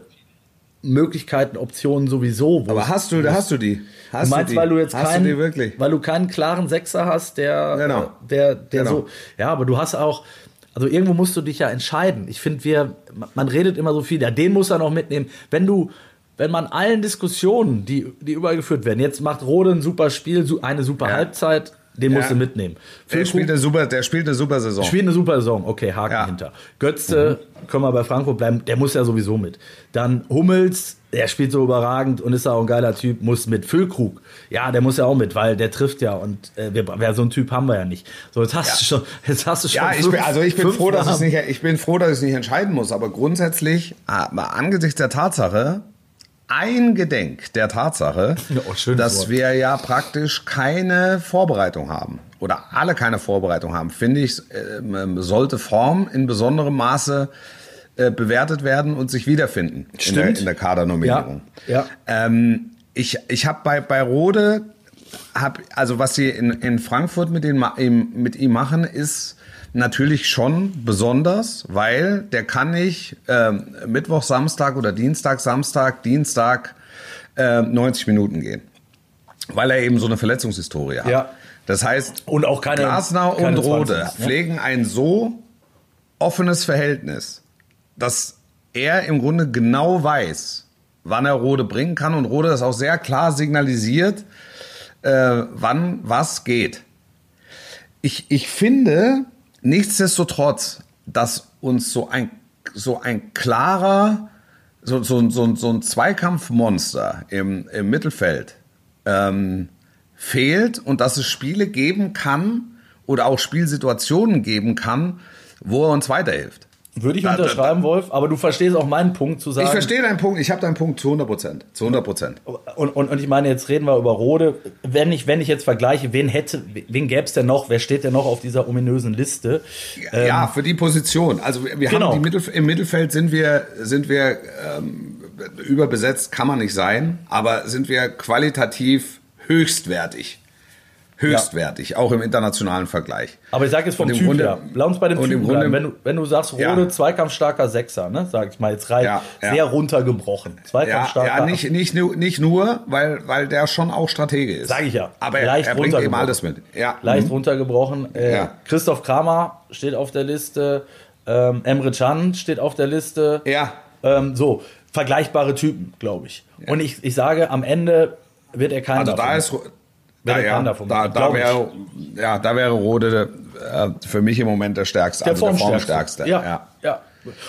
Möglichkeiten, Optionen sowieso. Aber hast du, da hast du die? Hast du meinst, die? weil du jetzt hast keinen, du wirklich? weil du keinen klaren Sechser hast, der, Genau. der, der Genau. so, ja, aber du hast auch, also irgendwo musst du dich ja entscheiden. Ich finde, wir, man redet immer so viel, ja, den muss er noch mitnehmen. Wenn du, wenn man allen Diskussionen, die, die überall geführt werden, jetzt macht Rode ein super Spiel, eine super Ja. Halbzeit, den musst du mitnehmen. Der Füllkrug spielt eine super, der spielt eine super Saison. Spielt eine super Saison, okay, Haken Ja. hinter. Götze, können wir bei Frankfurt bleiben, der muss ja sowieso mit. Dann Hummels, der spielt so überragend und ist auch ein geiler Typ, muss mit. Füllkrug, ja, der muss ja auch mit, weil der trifft ja und äh, wir, wer, so einen Typ haben wir ja nicht. So, jetzt hast du schon, jetzt hast du schon. Ja, ich fünf- bin, also ich bin froh, dass ich nicht, ich bin froh, dass ich nicht entscheiden muss. Aber grundsätzlich, ah, mal angesichts der Tatsache, eingedenk der Tatsache, Ja, oh, dass Wort. wir ja praktisch keine Vorbereitung haben oder alle keine Vorbereitung haben, finde ich, ähm, sollte Form in besonderem Maße äh, bewertet werden und sich wiederfinden in der, Stimmt. in der Kadernominierung. Ja, Ähm, ich ich habe bei, bei Rode, hab, also was sie in, in Frankfurt mit, den, mit ihm machen, ist, natürlich schon besonders, weil der kann nicht ähm, Mittwoch, Samstag oder Dienstag, Samstag, Dienstag äh, 90 Minuten gehen. Weil er eben so eine Verletzungshistorie hat. Ja. Das heißt, Und auch keine- Glasner keine und Rode 20, ne? pflegen ein so offenes Verhältnis, dass er im Grunde genau weiß, wann er Rode bringen kann und Rode das auch sehr klar signalisiert, äh, wann was geht. Ich, ich finde nichtsdestotrotz, dass uns so ein, so ein klarer, so, so, so, so ein Zweikampfmonster im, im Mittelfeld ähm, fehlt und dass es Spiele geben kann oder auch Spielsituationen geben kann, wo er uns weiterhilft. Würde ich unterschreiben, Wolf, aber du verstehst auch meinen Punkt zu sagen. Ich verstehe deinen Punkt, ich habe deinen Punkt zu 100 Prozent. Zu 100 Prozent. Und, und, und ich meine, jetzt reden wir über Rode. Wenn ich, wenn ich jetzt vergleiche, wen hätte, wen gäbe es denn noch? Wer steht denn noch auf dieser ominösen Liste? Ähm, ja, für die Position. Also wir wir Genau. haben die Mittelf im Mittelfeld sind wir sind wir ähm, überbesetzt, kann man nicht sein, aber sind wir qualitativ höchstwertig. Höchstwertig, auch im internationalen Vergleich. Aber ich sage jetzt vom Typ Grunde- her. Lass uns bei dem und Typ im bleiben. Grunde- Wenn du, wenn du sagst, Rode, Ja. zweikampfstarker Sechser, ne? Sag ich mal jetzt rein, Ja, ja. sehr runtergebrochen. Ja, Zweikampfstarker. ja nicht, nicht, nur, nicht nur, weil, weil der schon auch Stratege ist. Sag ich ja. Aber er, Leicht er bringt eben alles mit. Ja. Leicht Mhm. runtergebrochen. Äh, Ja. Christoph Kramer steht auf der Liste. Ähm, Emre Can steht auf der Liste. Ja. Ähm, so, vergleichbare Typen, glaube ich. Und ich, ich sage, am Ende wird er keinen Also da ist da, ja, davon da, da wäre ja da wäre Rode äh, für mich im Moment der stärkste, der also der Formstärkste. Formstärkste. Ja, ja.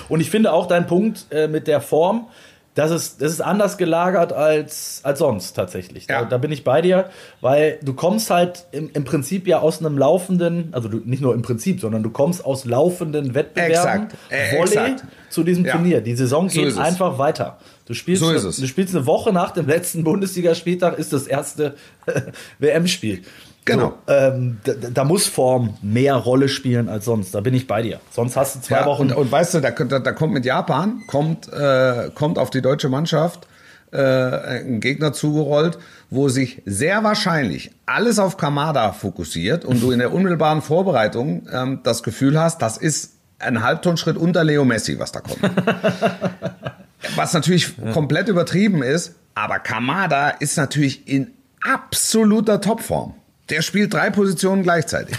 Und ich finde auch dein Punkt äh, mit der Form, das ist, das ist anders gelagert als, als sonst tatsächlich. Da, Ja. da bin ich bei dir, weil du kommst halt im, im Prinzip ja aus einem laufenden, also du, nicht nur im Prinzip, sondern du kommst aus laufenden Wettbewerben, Exakt. Äh, Volley exakt. zu diesem Ja. Turnier. Die Saison So geht einfach weiter. Du spielst, So du spielst eine Woche nach dem letzten Bundesligaspieltag, ist das erste WM-Spiel. Genau. So, ähm, da, da muss Form mehr Rolle spielen als sonst. Da bin ich bei dir. Sonst hast du zwei Ja, Wochen. und, und weißt du, da, da, da kommt mit Japan, kommt, äh, kommt auf die deutsche Mannschaft äh, ein Gegner zugerollt, wo sich sehr wahrscheinlich alles auf Kamada fokussiert und du in der unmittelbaren Vorbereitung ähm, das Gefühl hast, das ist ein Halbtonschritt unter Leo Messi, was da kommt. was natürlich komplett übertrieben ist, aber Kamada ist natürlich in absoluter Topform. Der spielt drei Positionen gleichzeitig.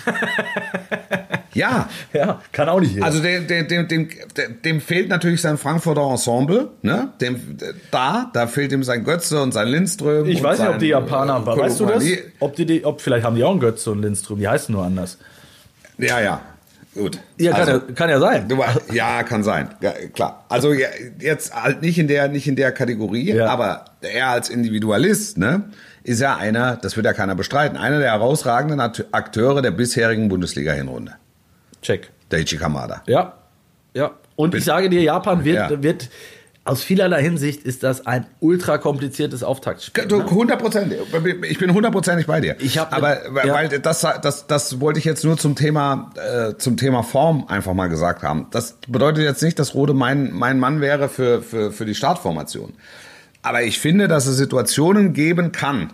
ja, ja, kann auch nicht jeder. also dem, dem, dem, dem, fehlt natürlich sein Frankfurter Ensemble. Ne? Dem, da, da fehlt ihm sein Götze und sein Lindström. ich weiß nicht, ob die Japaner, äh, weißt du das? Ob die, ob vielleicht haben die auch einen Götze und Lindström, die heißen nur anders. Ja, ja, gut. Ja, kann, Also, ja, kann ja sein. Ja, kann sein. Ja, klar. Also ja, jetzt halt nicht in der, nicht in der Kategorie, Ja. aber er als Individualist, ne, ist ja einer, das wird ja keiner bestreiten, einer der herausragenden Akt- Akteure der bisherigen Bundesliga-Hinrunde. Check. Daichi Kamada. Ja, ja. Und ich sage dir, Japan wird, Ja. wird aus vielerlei Hinsicht ist das ein ultra kompliziertes Auftaktspiel. Du, ne? 100 Prozent. Ich bin hundertprozentig bei dir. Ich hab- aber weil ja. weil das, das, das wollte ich jetzt nur zum Thema, äh, zum Thema Form einfach mal gesagt haben. Das bedeutet jetzt nicht, dass Rode mein, mein Mann wäre für, für, für die Startformation. Aber ich finde, dass es Situationen geben kann,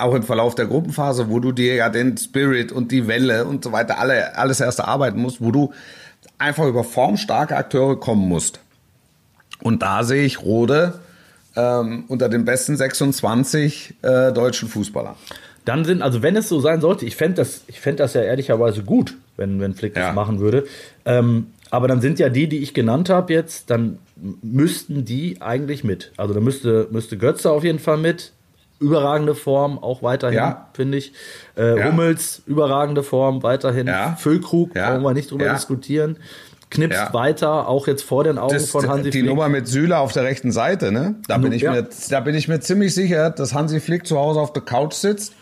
auch im Verlauf der Gruppenphase, wo du dir ja den Spirit und die Welle und so weiter alle, alles erst erarbeiten musst, wo du einfach über formstarke Akteure kommen musst. Und da sehe ich Rode ähm, unter den besten 26 äh, deutschen Fußballern. Dann sind, also wenn es so sein sollte, ich fände das, ich fänd das ja ehrlicherweise gut, wenn, wenn Flick Ja. das machen würde. Ähm, aber dann sind ja die, die ich genannt habe jetzt, dann müssten die eigentlich mit. Also da müsste, müsste Götze auf jeden Fall mit. Überragende Form, auch weiterhin, Ja. finde ich. Äh, Ja. Hummels, überragende Form, weiterhin. Ja. Füllkrug, Ja. brauchen wir nicht drüber diskutieren. Knipst Ja. weiter, auch jetzt vor den Augen Das, von Hansi die Flick. Nummer mit Süle auf der rechten Seite, ne? Da bin, ich Ja. mir, da bin ich mir ziemlich sicher, dass Hansi Flick zu Hause auf der Couch sitzt,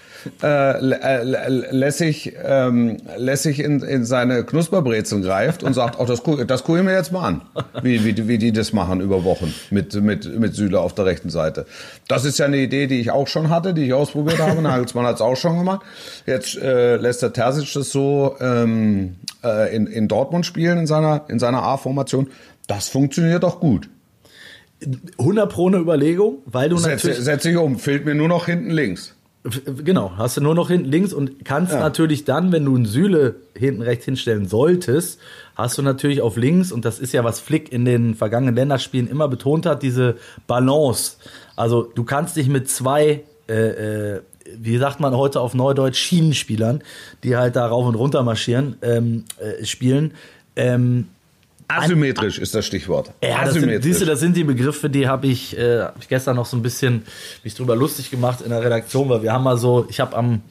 äh, äh, lässig, ähm, lässig in, in seine Knusperbrezeln greift und sagt, oh, das, das gucke ich mir jetzt mal an, wie, wie, wie die das machen über Wochen mit, mit, mit Süle auf der rechten Seite. Das ist ja eine Idee, die ich auch schon hatte, die ich ausprobiert habe. Nagelsmann hat es auch schon gemacht. Jetzt äh, lässt der Terzic das so ähm, äh, in, in Dortmund spielen, in seiner, in seiner A-Formation. Das funktioniert doch gut. 100 pro eine Überlegung, weil du Setze, natürlich. setze ich um, fehlt mir nur noch hinten links. Genau, hast du nur noch hinten links und kannst ja. natürlich dann, wenn du einen Süle hinten rechts hinstellen solltest, hast du natürlich auf links, und das ist ja, was Flick in den vergangenen Länderspielen immer betont hat, diese Balance. Also du kannst dich mit zwei, äh, äh, wie sagt man heute auf Neudeutsch, Schienenspielern, die halt da rauf und runter marschieren, ähm, äh, spielen. Ähm, Asymmetrisch ist das Stichwort. Ja, das sind, siehst du, das sind die Begriffe, die habe ich, äh, hab ich gestern noch so ein bisschen mich drüber lustig gemacht in der Redaktion, weil wir haben mal so, ich habe am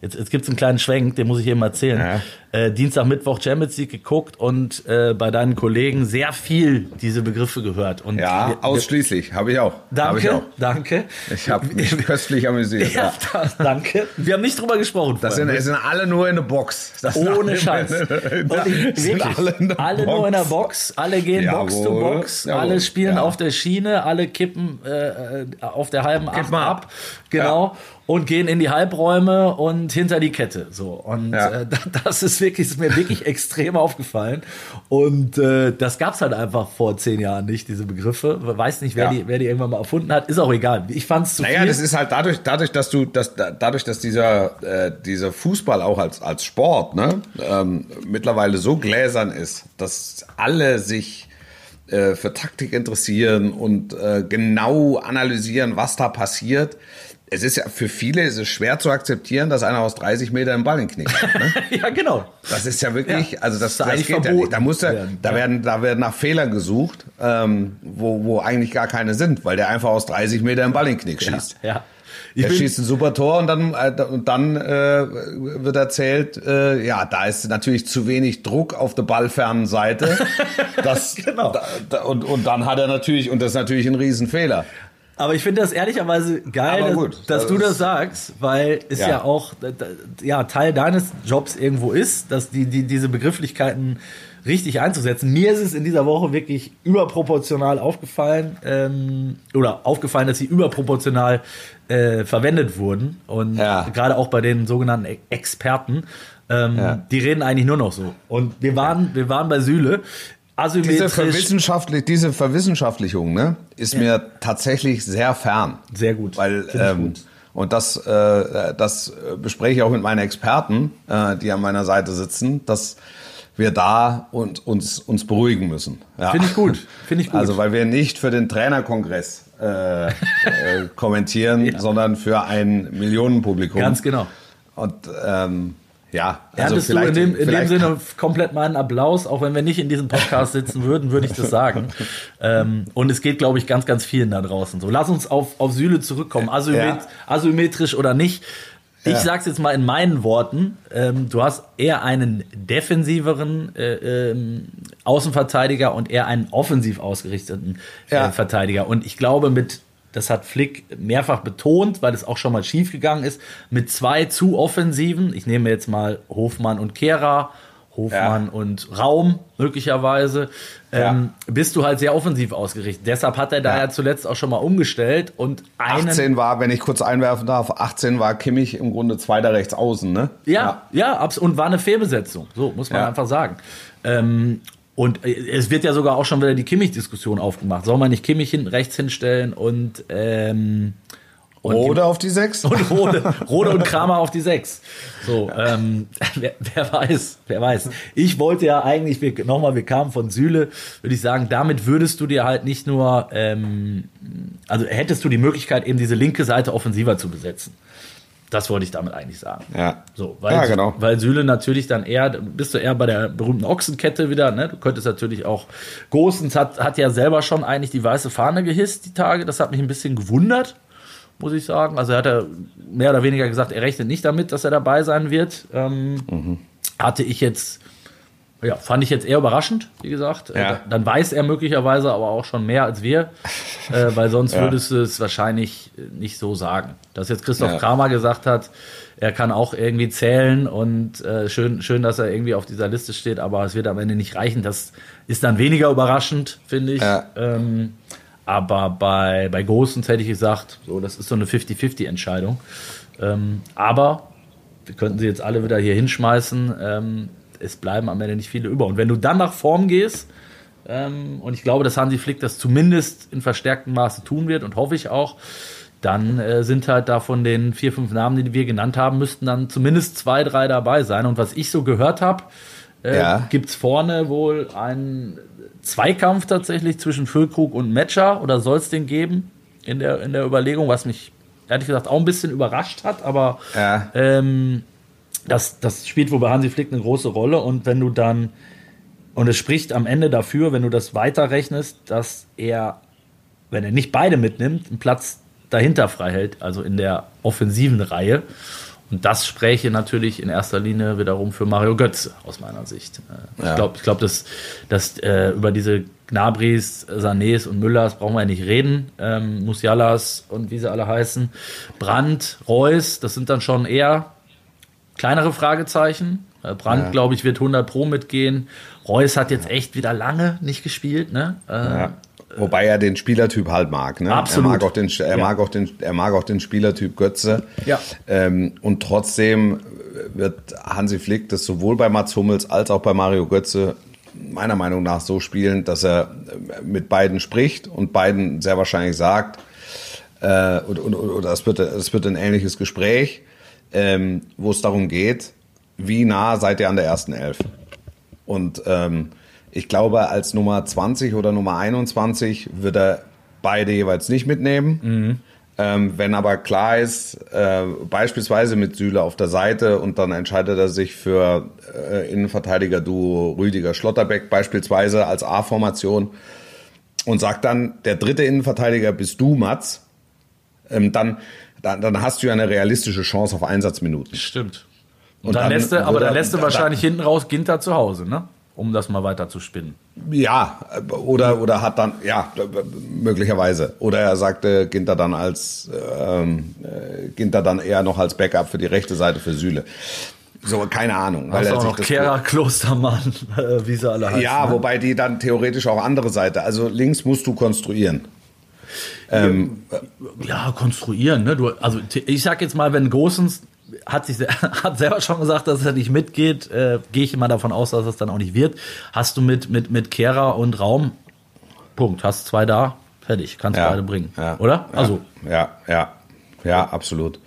Jetzt, jetzt gibt es einen kleinen Schwenk, den muss ich eben erzählen. Ja. Äh, Dienstag, Mittwoch Champions League geguckt und äh, bei deinen Kollegen sehr viel diese Begriffe gehört. Und ja, wir, ausschließlich, habe ich auch. Danke, ich auch. danke. Ich habe mich köstlich amüsiert. Ja, ja. danke. Wir haben nicht drüber gesprochen. Das sind, sind alle nur in der Box. Das Ohne Scheiß. wirklich, alle, alle nur in der Box, alle gehen Jawohl. Box to Box, Jawohl. alle spielen ja. auf der Schiene, alle kippen äh, auf der halben Acht ab. Genau und gehen in die Halbräume und hinter die Kette. So. Und ja. äh, das ist wirklich, ist mir wirklich extrem aufgefallen. Und äh, das gab's halt einfach vor zehn Jahren nicht, diese Begriffe. Weiß nicht, wer, ja. die, wer die irgendwann mal erfunden hat. Ist auch egal. Ich fand's zu naja, viel. das ist halt dadurch, dadurch, dass du, dass, dadurch, dass dieser, äh, dieser Fußball auch als, als Sport ne, ähm, mittlerweile so gläsern ist, dass alle sich äh, für Taktik interessieren und äh, genau analysieren, was da passiert es ist ja für viele ist es schwer zu akzeptieren, dass einer aus 30 Metern den Ball in Knick hat. Ne? ja, genau. Das ist ja wirklich, ja. also das, das, das geht ja nicht. Da muss er, da werden, da werden nach Fehlern gesucht, ähm, wo, wo eigentlich gar keine sind, weil der einfach aus 30 Metern den Ball in den Knick schießt. Ja. ja. Ich er schießt ein super Tor und dann, äh, und dann äh, wird erzählt, äh, ja, da ist natürlich zu wenig Druck auf der ballfernen Seite. Das, genau. Da, und, und dann hat er natürlich, und das ist natürlich ein Riesenfehler. Aber ich finde das ehrlicherweise geil, gut, dass, dass das du das sagst, weil es ja. ja, auch ja, Teil deines Jobs irgendwo ist, dass die, die, diese Begrifflichkeiten richtig einzusetzen. Mir ist es in dieser Woche wirklich überproportional aufgefallen ähm, oder aufgefallen, dass sie überproportional äh, verwendet wurden und ja. gerade auch bei den sogenannten Experten. Ähm, ja. Die reden eigentlich nur noch so. Und wir waren, wir waren bei Süle asymmetrisch. Diese, Verwissenschaftlich, diese Verwissenschaftlichung ne, ist ja. mir tatsächlich sehr fern. Sehr gut. Weil, ähm, gut. Und das, äh, das bespreche ich auch mit meinen Experten, äh, die an meiner Seite sitzen, dass wir da und, uns, uns beruhigen müssen. Ja. Finde ich gut. Finde ich gut. Also, weil wir nicht für den Trainerkongress äh, äh, kommentieren, ja. sondern für ein Millionenpublikum. Ganz genau. Und ähm, ja, also Erntest vielleicht, du in dem, in dem Sinne komplett meinen Applaus, auch wenn wir nicht in diesem Podcast sitzen würden, würde ich das sagen. ähm, und es geht, glaube ich, ganz, ganz vielen da draußen so. Lass uns auf, auf Süle zurückkommen, Asymmet ja. asymmetrisch oder nicht. Ich ja. sag's jetzt mal in meinen Worten. Ähm, du hast eher einen defensiveren äh, ähm, Außenverteidiger und eher einen offensiv ausgerichteten äh, ja. Verteidiger. Und ich glaube, mit das hat Flick mehrfach betont, weil es auch schon mal schief gegangen ist, mit zwei zu Offensiven. Ich nehme jetzt mal Hofmann und Kehra, Hofmann ja. und Raum möglicherweise, ja. ähm, bist du halt sehr offensiv ausgerichtet. Deshalb hat er da ja. ja zuletzt auch schon mal umgestellt und einen 18 war, wenn ich kurz einwerfen darf, 18 war Kimmich im Grunde zweiter rechts außen, ne? Ja, ja, ja und war eine Fehlbesetzung, so muss man einfach sagen. Ähm, und äh, es wird ja sogar auch schon wieder die Kimmich-Diskussion aufgemacht. Soll man nicht Kimmich hinten rechts hinstellen und ähm, und Rode auf die 6? Und Rode, Rode und Kramer auf die 6. So, ähm, wer, wer, weiß, wer weiß. Ich wollte ja eigentlich, nochmal, wir kamen von Süle, würde ich sagen, damit würdest du dir halt nicht nur, ähm, also hättest du die Möglichkeit, eben diese linke Seite offensiver zu besetzen. Das wollte ich damit eigentlich sagen. Ja. So, weil, ja, genau. weil Süle natürlich dann eher, bist du eher bei der berühmten Ochsenkette wieder, ne? Du könntest natürlich auch, Gosens hat, hat ja selber schon eigentlich die weiße Fahne gehisst, die Tage. Das hat mich ein bisschen gewundert, muss ich sagen. Also er hat ja mehr oder weniger gesagt, er rechnet nicht damit, dass er dabei sein wird. Ähm, mhm. Hatte ich jetzt ja, fand ich jetzt eher überraschend, wie gesagt. Äh, ja. Dann weiß er möglicherweise aber auch schon mehr als wir, äh, weil sonst ja. würdest du es wahrscheinlich nicht so sagen. Dass jetzt Christoph ja. Kramer gesagt hat, er kann auch irgendwie zählen und äh, schön, schön, dass er irgendwie auf dieser Liste steht, aber es wird am Ende nicht reichen. Das ist dann weniger überraschend, finde ich. Ähm, aber bei, bei Gosens hätte ich gesagt, so, das ist so eine 50-50-Entscheidung. Ähm, aber wir könnten sie jetzt alle wieder hier hinschmeißen. Ähm, es bleiben am Ende nicht viele über. Und wenn du dann nach Form gehst, ähm, und ich glaube, dass Hansi Flick das zumindest in verstärktem Maße tun wird und hoffe ich auch, dann äh, sind halt da von den vier, fünf Namen, die wir genannt haben, müssten dann zumindest zwei, drei dabei sein. Und was ich so gehört habe, äh, Ja. gibt es vorne wohl einen Zweikampf tatsächlich zwischen Füllkrug und Matcher oder soll es den geben in der, in der Überlegung, was mich ehrlich gesagt auch ein bisschen überrascht hat, aber Ja. ähm, das, das spielt wohl bei Hansi Flick eine große Rolle und wenn du dann, und es spricht am Ende dafür, wenn du das weiterrechnest, dass er, wenn er nicht beide mitnimmt, einen Platz dahinter frei hält, also in der offensiven Reihe. Und das spräche natürlich in erster Linie wiederum für Mario Götze aus meiner Sicht. Äh, Ja. Ich glaube, ich glaub, dass, dass äh, über diese Gnabris, Sanés und Müllers brauchen wir ja nicht reden. Ähm, Musialas und wie sie alle heißen. Brandt, Reus, das sind dann schon eher kleinere Fragezeichen. Äh, Brandt, Ja. glaube ich, wird 100 Pro mitgehen. Reus hat jetzt echt wieder lange nicht gespielt. Ne? Äh, Ja. Wobei er den Spielertyp halt mag. Ne? Absolut. Er mag auch den, er Ja. mag auch den, er mag auch den Spielertyp Götze. Ja. Ähm, und trotzdem wird Hansi Flick das sowohl bei Mats Hummels als auch bei Mario Götze meiner Meinung nach so spielen, dass er äh, mit beiden spricht und beiden sehr wahrscheinlich sagt, äh, und, und, und das wird, es wird ein ähnliches Gespräch, ähm, wo es darum geht, wie nah seid ihr an der ersten Elf? Und ähm, ich glaube, als Nummer 20 oder Nummer 21 wird er beide jeweils nicht mitnehmen. Ähm, wenn aber klar ist, äh, beispielsweise mit Süle auf der Seite und dann entscheidet er sich für äh, Innenverteidiger-Duo Rüdiger Schlotterbeck beispielsweise als A-Formation und sagt dann, der dritte Innenverteidiger bist du, Mats, ähm, dann, dann, dann hast du ja eine realistische Chance auf Einsatzminuten. Stimmt. Und, Und dann, dann lässt er, aber dann lässt er da- wahrscheinlich hinten raus Ginter zu Hause, ne? Um das mal weiter zu spinnen. Ja, oder, oder hat dann, ja, möglicherweise. Oder er sagte Ginter dann als, ähm, äh, Ginter dann eher noch als Backup für die rechte Seite für Süle. So, keine Ahnung. Hast er auch noch Kehrer, Klostermann, äh, wie sie alle heißen. Ja, ne? wobei die dann theoretisch auch andere Seite. Also links musst du konstruieren. Ähm, Ja, konstruieren, ne? Du, also ich sag jetzt mal, wenn Großens hat sich hat selber schon gesagt, dass er nicht mitgeht, äh, gehe ich immer davon aus, dass es dann auch nicht wird. Hast du mit mit mit Kehrer und Raum Punkt, hast zwei da, fertig, kannst ja, beide bringen, ja, oder? Ja, Also ja, ja, ja, absolut.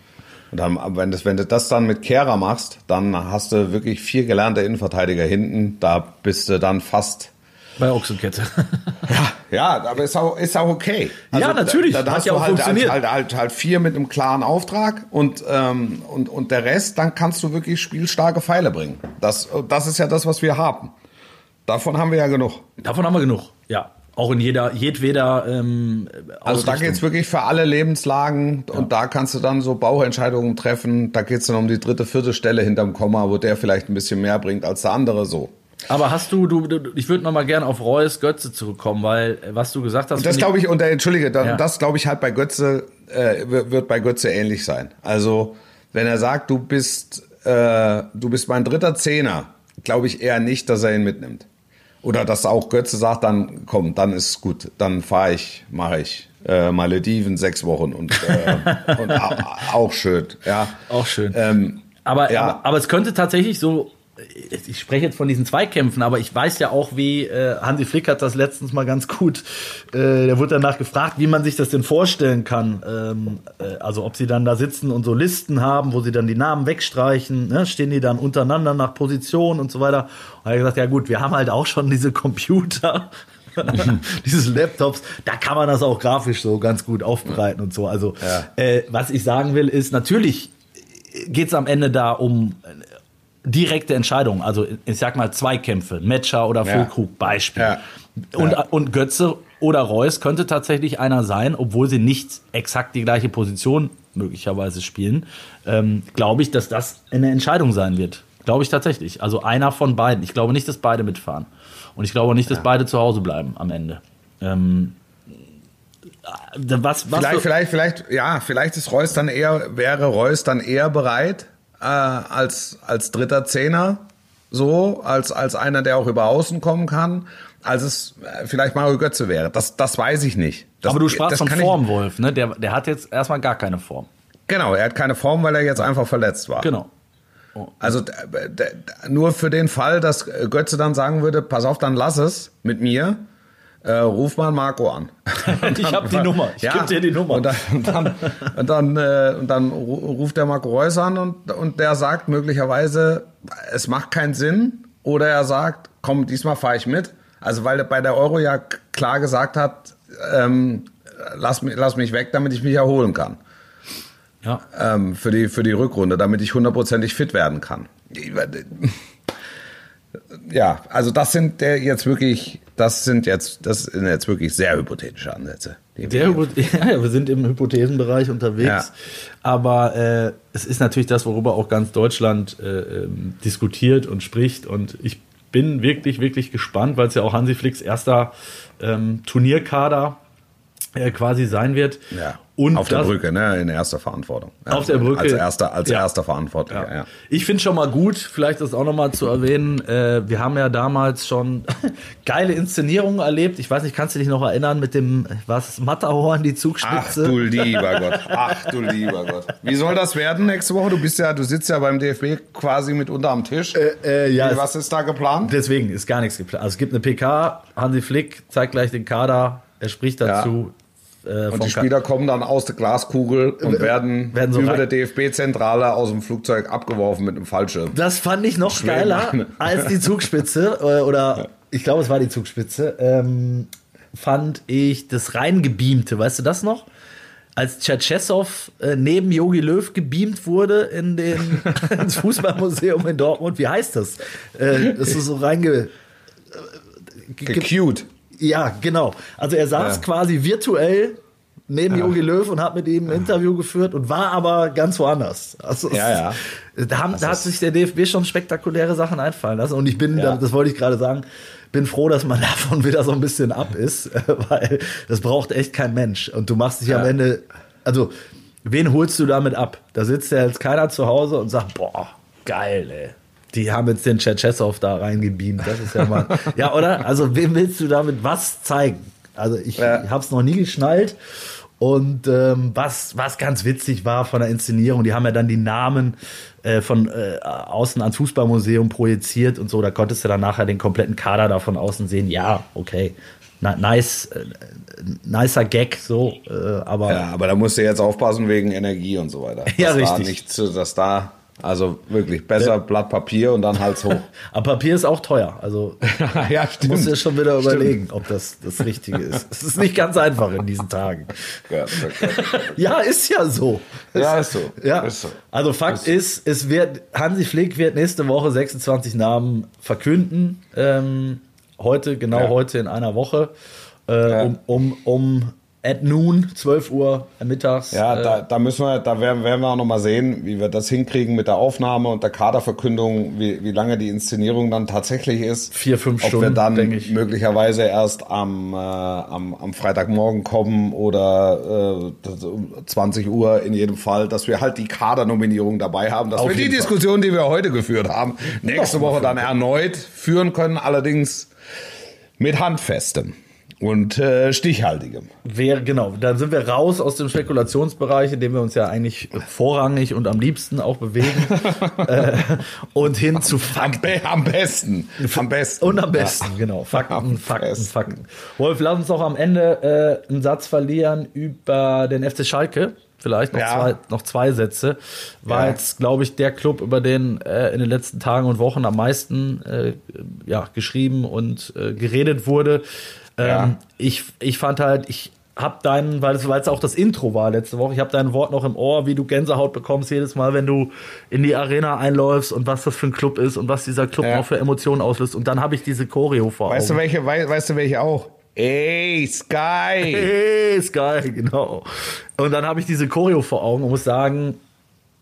Und dann, wenn, das, wenn du das dann mit Kehrer machst, dann hast du wirklich vier gelernte Innenverteidiger hinten. Da bist du dann fast bei Ochsenkette. Ja, ja, aber ist auch, ist auch okay. Ja, natürlich. Da, da hast ja du auch halt, halt, funktioniert. halt, halt, halt vier mit einem klaren Auftrag und, ähm, und, und der Rest, dann kannst du wirklich spielstarke Pfeile bringen. Das, das ist ja das, was wir haben. Davon haben wir ja genug. Davon haben wir genug. Ja, auch in jeder jedweder ähm, Also da Ausrichtung. geht's wirklich für alle Lebenslagen und da kannst du dann so Bauentscheidungen treffen. Da geht's dann um die dritte, vierte Stelle hinterm Komma, wo der vielleicht ein bisschen mehr bringt als der andere so. Aber hast du, du, du ich würde noch mal gerne auf Reus Götze zurückkommen, weil äh, was du gesagt hast, Und das glaube ich, und äh, entschuldige, da, Ja. das glaube ich halt bei Götze, äh, wird bei Götze ähnlich sein. Also, wenn er sagt, du bist, äh, du bist mein dritter Zehner, glaube ich eher nicht, dass er ihn mitnimmt. Oder dass auch Götze sagt, dann komm, dann ist gut, dann fahre ich, mache ich. Äh, Malediven sechs Wochen und, äh, und au- auch schön, ja. Auch schön. Ähm, Aber, Ja. aber, aber es könnte tatsächlich so, ich spreche jetzt von diesen Zweikämpfen, aber ich weiß ja auch, wie äh, Hansi Flick hat das letztens mal ganz gut, äh, der wurde danach gefragt, wie man sich das denn vorstellen kann. Ähm, äh, also ob sie dann da sitzen und so Listen haben, wo sie dann die Namen wegstreichen, ne? stehen die dann untereinander nach Position und so weiter. Und er hat gesagt, ja gut, wir haben halt auch schon diese Computer. dieses Laptops, da kann man das auch grafisch so ganz gut aufbereiten und so. Also, Ja. äh, was ich sagen will, ist natürlich geht es am Ende da um direkte Entscheidungen. Also ich sag mal Zweikämpfe, Matcher oder Ja. Füllkrug, Beispiel. Ja. Und, Ja. und Götze oder Reus könnte tatsächlich einer sein, obwohl sie nicht exakt die gleiche Position möglicherweise spielen. Ähm, Glaube ich, dass das eine Entscheidung sein wird. Glaube ich tatsächlich. Also einer von beiden. Ich glaube nicht, dass beide mitfahren. Und ich glaube nicht, dass beide zu Hause bleiben am Ende. Ähm, äh, was, was Vielleicht, vielleicht, vielleicht, ja, vielleicht ist Reus dann eher, wäre Reus dann eher bereit, äh, als, als dritter Zehner, so, als, als einer, der auch über außen kommen kann, als es äh, vielleicht Mario Götze wäre. Das, das weiß ich nicht. Das, aber du sprachst von kann ich- Form, Wolf. Ne? Der, der hat jetzt erstmal gar keine Form. Genau, er hat keine Form, weil er jetzt einfach verletzt war. Genau. Also d- d- nur für den Fall, dass Götze dann sagen würde, pass auf, dann lass es mit mir, äh, ruf mal Marco an. ich habe die Nummer. Ich Ja. gebe dir die Nummer. Und dann, und dann, und dann, äh, und dann ru- ruft der Marco Reus an und, und der sagt möglicherweise, es macht keinen Sinn. Oder er sagt, komm, diesmal fahre ich mit. Also weil er bei der Euro ja klar gesagt hat, ähm, lass, mich, lass mich weg, damit ich mich erholen kann. ja. Ähm, für, die, für die Rückrunde, damit ich hundertprozentig fit werden kann. Ja, also das sind der jetzt wirklich, das sind jetzt, das sind jetzt wirklich sehr hypothetische Ansätze. hier Hypo ja, ja, wir sind im Hypothesenbereich unterwegs. Ja. Aber äh, es ist natürlich das, worüber auch ganz Deutschland äh, ähm, diskutiert und spricht. Und ich bin wirklich, wirklich gespannt, weil es ja auch Hansi Flicks erster ähm, Turnierkader äh, quasi sein wird. Ja. Und auf der das- Brücke, ne, in erster Verantwortung. Auf der Brücke. Als erster, als Ja. erster Verantwortlicher, ja. Ja. Ich finde schon mal gut, vielleicht das auch noch mal zu erwähnen, äh, wir haben ja damals schon geile Inszenierungen erlebt. Ich weiß nicht, kannst du dich noch erinnern mit dem, was, Matterhorn, die Ach Zugspitze? du lieber Gott, ach du lieber Gott. Wie soll das werden nächste Woche? Du bist ja, du sitzt ja beim DFB quasi mit unter am Tisch. äh, ja, Wie, es- was ist da geplant? Deswegen ist gar nichts geplant. Also es gibt eine PK, Hansi Flick zeigt gleich den Kader, er spricht dazu. Äh, Und die Spieler kommen dann aus der Glaskugel und werden, werden so über rein- der DFB-Zentrale aus dem Flugzeug abgeworfen mit einem Fallschirm. Das fand ich noch Schweden. geiler als die Zugspitze äh, oder ich glaube, es war die Zugspitze. Ähm, fand ich das reingebeamte, weißt du das noch? Als Tschetschesow äh, neben Jogi Löw gebeamt wurde in den, ins Fußballmuseum in Dortmund. Wie heißt das? Äh, das ist so reinge. Gecute. Ja, genau. Also er saß Ja. quasi virtuell neben Jogi Löw und hat mit ihm ein Interview geführt und war aber ganz woanders. Also Ja, ja. Da, haben, da hat sich der DFB schon spektakuläre Sachen einfallen lassen. Und ich bin, Ja. das wollte ich gerade sagen, bin froh, dass man davon wieder so ein bisschen ab ist, weil das braucht echt kein Mensch. Und du machst dich am Ja. Ende, also wen holst du damit ab? Da sitzt ja jetzt keiner zu Hause und sagt, boah, geil, ey. Die haben jetzt den Tschetschesow da reingebeamt. Das ist ja mal. ja, oder? Also, wem willst du damit was zeigen? Also, ich Ja. habe es noch nie geschnallt. Und ähm, was, was ganz witzig war von der Inszenierung, die haben ja dann die Namen äh, von äh, außen ans Fußballmuseum projiziert und so. Da konntest du dann nachher den kompletten Kader da von außen sehen. Ja, okay. Na, nice, äh, nicer Gag, so, äh, aber Ja, aber da musst du jetzt aufpassen wegen Energie und so weiter. Ja, dass Da richtig. nicht zu, dass da, also wirklich besser Blatt Papier und dann Hals hoch. aber Papier ist auch teuer. Also ja, musst du schon wieder überlegen, ob das das Richtige ist. Es ist nicht ganz einfach in diesen Tagen. Ja, Ja, ist ja so. ja, ist so. Ja, Ist so. also Fakt ist, es wird, Hansi Flick wird nächste Woche 26 Namen verkünden. Ähm, heute, genau Ja. heute in einer Woche. Äh. Um, um, um at noon, 12 Uhr mittags. Ja, äh, da, da müssen wir, da werden, werden wir auch noch mal sehen, wie wir das hinkriegen mit der Aufnahme und der Kaderverkündung, wie, wie lange die Inszenierung dann tatsächlich ist. Vier, fünf Ob wir Stunden, dann denke ich. möglicherweise erst am, äh, am, am Freitagmorgen kommen oder äh, das um 20 Uhr in jedem Fall, dass wir halt die Kadernominierung dabei haben, dass Auf wir die Fall. Diskussion, die wir heute geführt haben, nächste Woche dann erneut führen können, allerdings mit Handfestem und äh, Stichhaltigem. Wäre, genau, dann sind wir raus aus dem Spekulationsbereich, in dem wir uns ja eigentlich vorrangig und am liebsten auch bewegen. äh, und hin zu Am, Fakten. be am besten. Am besten. Und am besten, genau. Fakten, Am Fakten, besten. Fakten. Wolf, lass uns auch am Ende äh, einen Satz verlieren über den FC Schalke. Vielleicht noch, Ja. zwei, noch zwei Sätze. War Ja. jetzt, glaube ich, der Club, über den äh, in den letzten Tagen und Wochen am meisten äh, ja, geschrieben und äh, geredet wurde. Ähm, Ja. ich, ich fand halt, ich hab deinen, weil es, weil es auch das Intro war letzte Woche, ich habe dein Wort noch im Ohr, wie du Gänsehaut bekommst jedes Mal, wenn du in die Arena einläufst und was das für ein Club ist und was dieser Club Ja. auch für Emotionen auslöst. Und dann habe ich diese Choreo vor Weißt du, Augen. welche, wei- weißt du, welche auch? Ey, Sky! Ist geil, genau. Und dann habe ich diese Choreo vor Augen und muss sagen,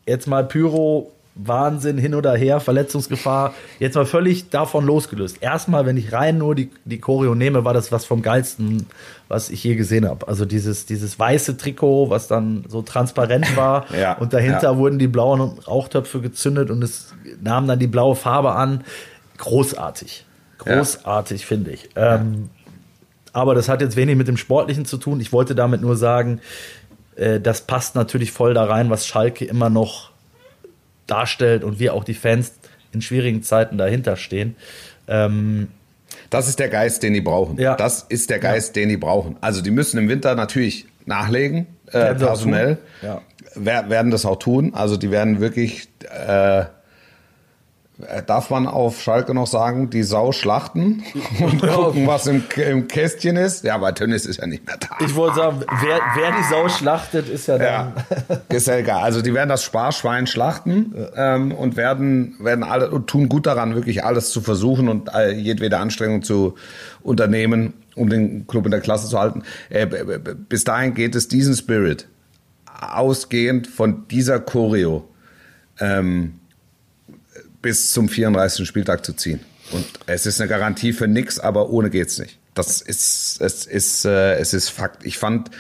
jetzt mal Pyro, Wahnsinn, hin oder her, Verletzungsgefahr, jetzt mal völlig davon losgelöst. Erstmal, wenn ich rein nur die, die Choreo nehme, war das was vom Geilsten, was ich je gesehen habe. Also dieses, dieses weiße Trikot, was dann so transparent war Ja, und dahinter ja. wurden die blauen Rauchtöpfe gezündet und es nahm dann die blaue Farbe an. Großartig. Großartig, finde ich. Ähm, aber das hat jetzt wenig mit dem Sportlichen zu tun. Ich wollte damit nur sagen, äh, das passt natürlich voll da rein, was Schalke immer noch darstellt und wir auch die Fans in schwierigen Zeiten dahinter stehen. Ähm, Das ist der Geist, den die brauchen. Ja. Das ist der Geist, den die brauchen. Also die müssen im Winter natürlich nachlegen, äh, personell. Ja. Wer, werden das auch tun. Also die werden wirklich, äh, darf man auf Schalke noch sagen, die Sau schlachten und gucken, was im, im Kästchen ist. Ja, aber Tönnies ist ja nicht mehr da. Ich wollte sagen, wer, wer die Sau schlachtet, ist ja dann. Ja, ist ja egal. Also die werden das Sparschwein schlachten ähm, und werden, werden alle und tun gut daran, wirklich alles zu versuchen und äh, jedwede Anstrengung zu unternehmen, um den Club in der Klasse zu halten. Äh, bis dahin geht es diesen Spirit, ausgehend von dieser Choreo, ähm, bis zum 34. Spieltag zu ziehen. Und es ist eine Garantie für nix, aber ohne geht's nicht. Das ist, es ist, äh, es ist Fakt. Ich fand,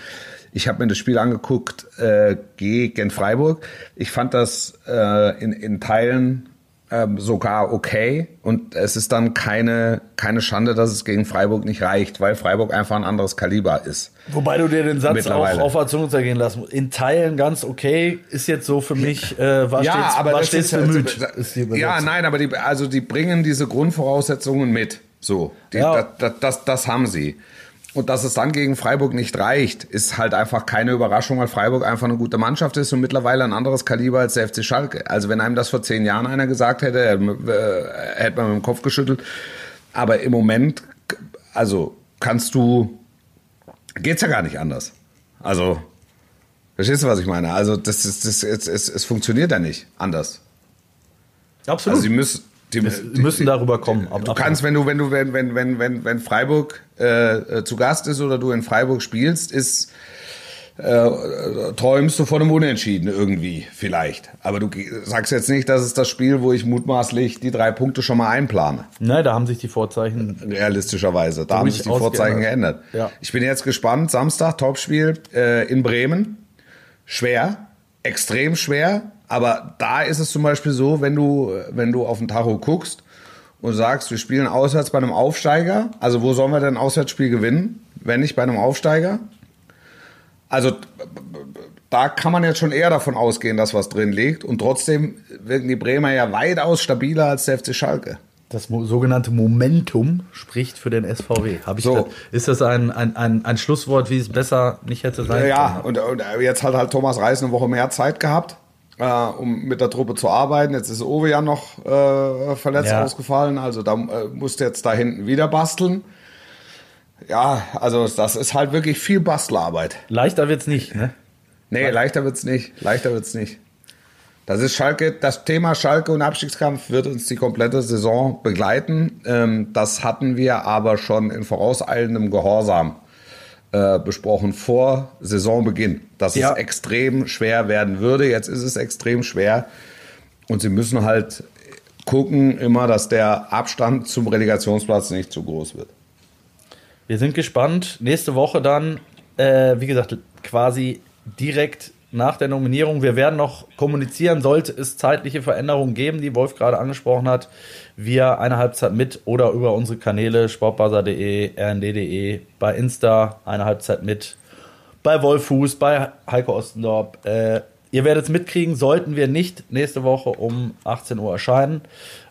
ich habe mir das Spiel angeguckt äh, gegen Freiburg. Ich fand das äh, in, in Teilen ähm, sogar okay. Und es ist dann keine, keine Schande, dass es gegen Freiburg nicht reicht, weil Freiburg einfach ein anderes Kaliber ist. Wobei du dir den Satz auch auf der Zunge zergehen lassen musst. In Teilen ganz okay, ist jetzt so für mich, äh, war stets, war das stets ist- bemüht. also, ist die ja, nein, aber die, also die bringen diese Grundvoraussetzungen mit. So, die, Ja. das, das, das, das haben sie. Und dass es dann gegen Freiburg nicht reicht, ist halt einfach keine Überraschung, weil Freiburg einfach eine gute Mannschaft ist und mittlerweile ein anderes Kaliber als der FC Schalke. Also wenn einem das vor zehn Jahren einer gesagt hätte, äh, hätte man mit dem Kopf geschüttelt. Aber im Moment, also kannst du, geht's ja gar nicht anders. Also, verstehst du, was ich meine? Also das ist, das, es, es, es funktioniert ja nicht anders. Absolut. Also sie müssen, die, Sie müssen darüber kommen. Ab- Du kannst, wenn du, wenn du, wenn, wenn, wenn, wenn, wenn Freiburg äh, äh, zu Gast ist oder du in Freiburg spielst, ist äh, träumst du von einem Unentschieden irgendwie vielleicht. Aber du sagst jetzt nicht, das ist das Spiel, wo ich mutmaßlich die drei Punkte schon mal einplane. Nein, da haben sich die Vorzeichen. Realistischerweise. Da haben sich die Vorzeichen geändert. geändert. Ja. Ich bin jetzt gespannt. Samstag, Topspiel äh, in Bremen. Schwer, extrem schwer. Aber da ist es zum Beispiel so, wenn du, wenn du auf den Tacho guckst und sagst, wir spielen auswärts bei einem Aufsteiger. Also wo sollen wir denn ein Auswärtsspiel gewinnen, wenn nicht bei einem Aufsteiger? Also da kann man jetzt schon eher davon ausgehen, dass was drin liegt. Und trotzdem wirken die Bremer ja weitaus stabiler als der FC Schalke. Das sogenannte Momentum spricht für den SVW. Hab ich So. da, ist das ein, ein, ein, ein Schlusswort, wie es besser nicht hätte sein Ja, können? und, und jetzt hat halt Thomas Reis eine Woche mehr Zeit gehabt, äh, um mit der Truppe zu arbeiten. Jetzt ist Owe ja noch äh, verletzt Ja. ausgefallen, also da äh, musste jetzt da hinten wieder basteln. Ja, also das ist halt wirklich viel Bastelarbeit. Leichter wird's nicht, ne? Nee, leichter wird's nicht. Leichter wird's nicht. Das ist Schalke, das Thema Schalke und Abstiegskampf wird uns die komplette Saison begleiten. Ähm, das hatten wir aber schon in vorauseilendem Gehorsam äh, besprochen vor Saisonbeginn, dass Ja. es extrem schwer werden würde. Jetzt ist es extrem schwer und sie müssen halt gucken immer, dass der Abstand zum Relegationsplatz nicht zu groß wird. Wir sind gespannt. Nächste Woche dann, äh, wie gesagt, quasi direkt nach der Nominierung. Wir werden noch kommunizieren, sollte es zeitliche Veränderungen geben, die Wolf gerade angesprochen hat. Wir eine Halbzeit mit oder über unsere Kanäle sportbuzzer.de, rnd.de, bei Insta eine Halbzeit mit, bei Wolfuß, bei Heiko Ostendorp. Äh, ihr werdet es mitkriegen, sollten wir nicht nächste Woche um 18 Uhr erscheinen.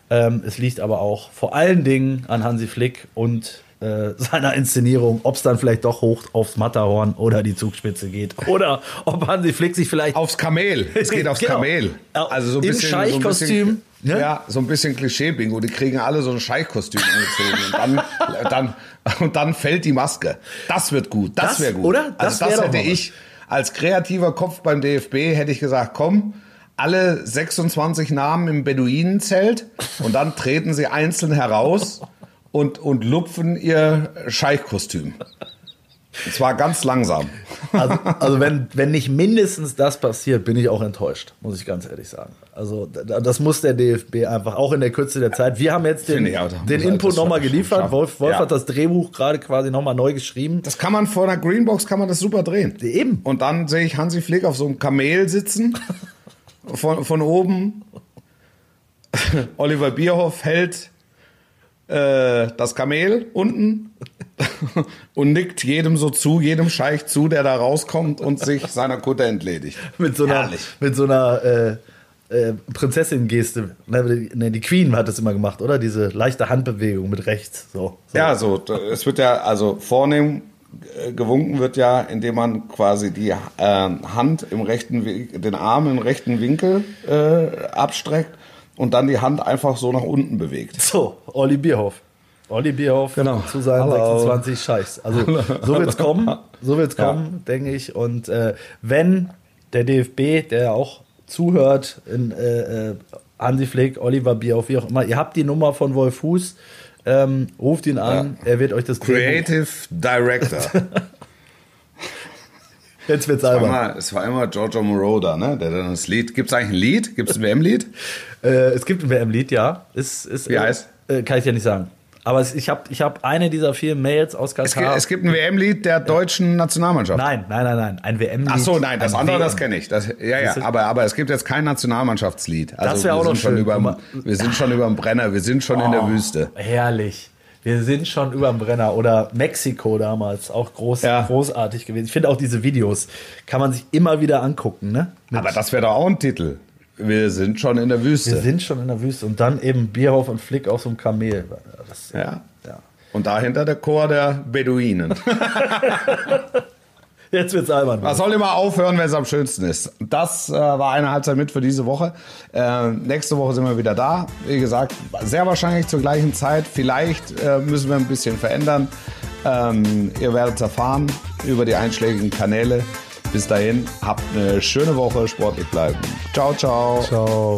Ähm, es liegt aber auch vor allen Dingen an Hansi Flick und äh, seiner Inszenierung, ob es dann vielleicht doch hoch aufs Matterhorn oder die Zugspitze geht. Oder ob Hansi Flick sich vielleicht Aufs Kamel. Es geht aufs Genau. Kamel. Also so ein Im bisschen, Scheichkostüm, So ne? Ja, so ein bisschen Klischee-Bingo. Die kriegen alle so ein Scheichkostüm angezogen. Und dann, dann, und dann fällt die Maske. Das wird gut. Das, Das, wäre gut. oder? Das also das hätte ich als kreativer Kopf beim DFB hätte ich gesagt, komm, alle 26 Namen im Beduinenzelt und dann treten sie einzeln heraus und, und lupfen ihr Scheichkostüm. Und zwar ganz langsam. Also, also wenn, wenn nicht mindestens das passiert, bin ich auch enttäuscht, muss ich ganz ehrlich sagen. Also da- das muss der DFB einfach, auch in der Kürze der Zeit. Wir haben jetzt den, ich den Input nochmal geliefert. Wolf, Wolf Ja. hat das Drehbuch gerade quasi nochmal neu geschrieben. Das kann man vor einer Greenbox kann man das super drehen. Eben. Und dann sehe ich Hansi Flick auf so einem Kamel sitzen, von, von oben. Oliver Bierhoff hält äh, das Kamel unten und nickt jedem so zu, jedem Scheich zu, der da rauskommt und sich seiner Kutte entledigt. Mit so einer, Herrlich. mit so einer äh, äh, Prinzessin-Geste. Ne, die Queen hat das immer gemacht, oder? Diese leichte Handbewegung mit rechts. So, so. Ja, so. Es wird ja, also vornehm äh, gewunken wird ja, indem man quasi die äh, Hand im rechten, den Arm im rechten Winkel äh, abstreckt und dann die Hand einfach so nach unten bewegt. So, Olli Bierhoff. Olli Bierhoff genau. zu seinen Hallo. 26 Scheiß. Also so wird's kommen, so wird's kommen, ja. denke ich. Und äh, wenn der DFB, der auch zuhört, in äh, äh, Hansi Flick, Oliver Bierhoff, wie auch immer, ihr habt die Nummer von Wolf Fuß, ähm, ruft ihn an, ja. er wird euch das Creative Director. Jetzt wird's es albern. es war immer Giorgio Moroder, ne? Der dann das Lied. Gibt es eigentlich ein Lied? Gibt es ein WM-Lied? äh, es gibt ein WM-Lied, ja. Ist, ist, Wie heißt? Äh, kann ich ja nicht sagen. Aber es, ich habe ich hab eine dieser vielen Mails aus Katar. Es gibt, es gibt ein WM-Lied der deutschen Nationalmannschaft. Nein, nein, nein, nein. Ein WM-Lied. Ach so, nein, das andere, WM. das kenne ich. Das, ja, ja, aber, aber es gibt jetzt kein Nationalmannschaftslied. Also das wäre auch noch schön. Über, wir sind schon über dem Brenner, wir sind schon oh, in der oh, Wüste. Herrlich. Wir sind schon über dem Brenner. Oder Mexiko damals, auch groß, ja. großartig gewesen. Ich finde auch diese Videos kann man sich immer wieder angucken. Ne? aber das wäre doch auch ein Titel. Wir sind schon in der Wüste. Wir sind schon in der Wüste. Und dann eben Bierhoff und Flick auf so einem Kamel. Das, ja. ja. Und dahinter der Chor der Beduinen. Jetzt wird's albern. Man soll immer aufhören, wenn es am schönsten ist. Das äh, war eine Halbzeit mit für diese Woche. Äh, nächste Woche sind wir wieder da. Wie gesagt, sehr wahrscheinlich zur gleichen Zeit. Vielleicht äh, müssen wir ein bisschen verändern. Ähm, ihr werdet erfahren über die einschlägigen Kanäle. Bis dahin, habt eine schöne Woche, sportlich bleiben. Ciao, ciao. Ciao.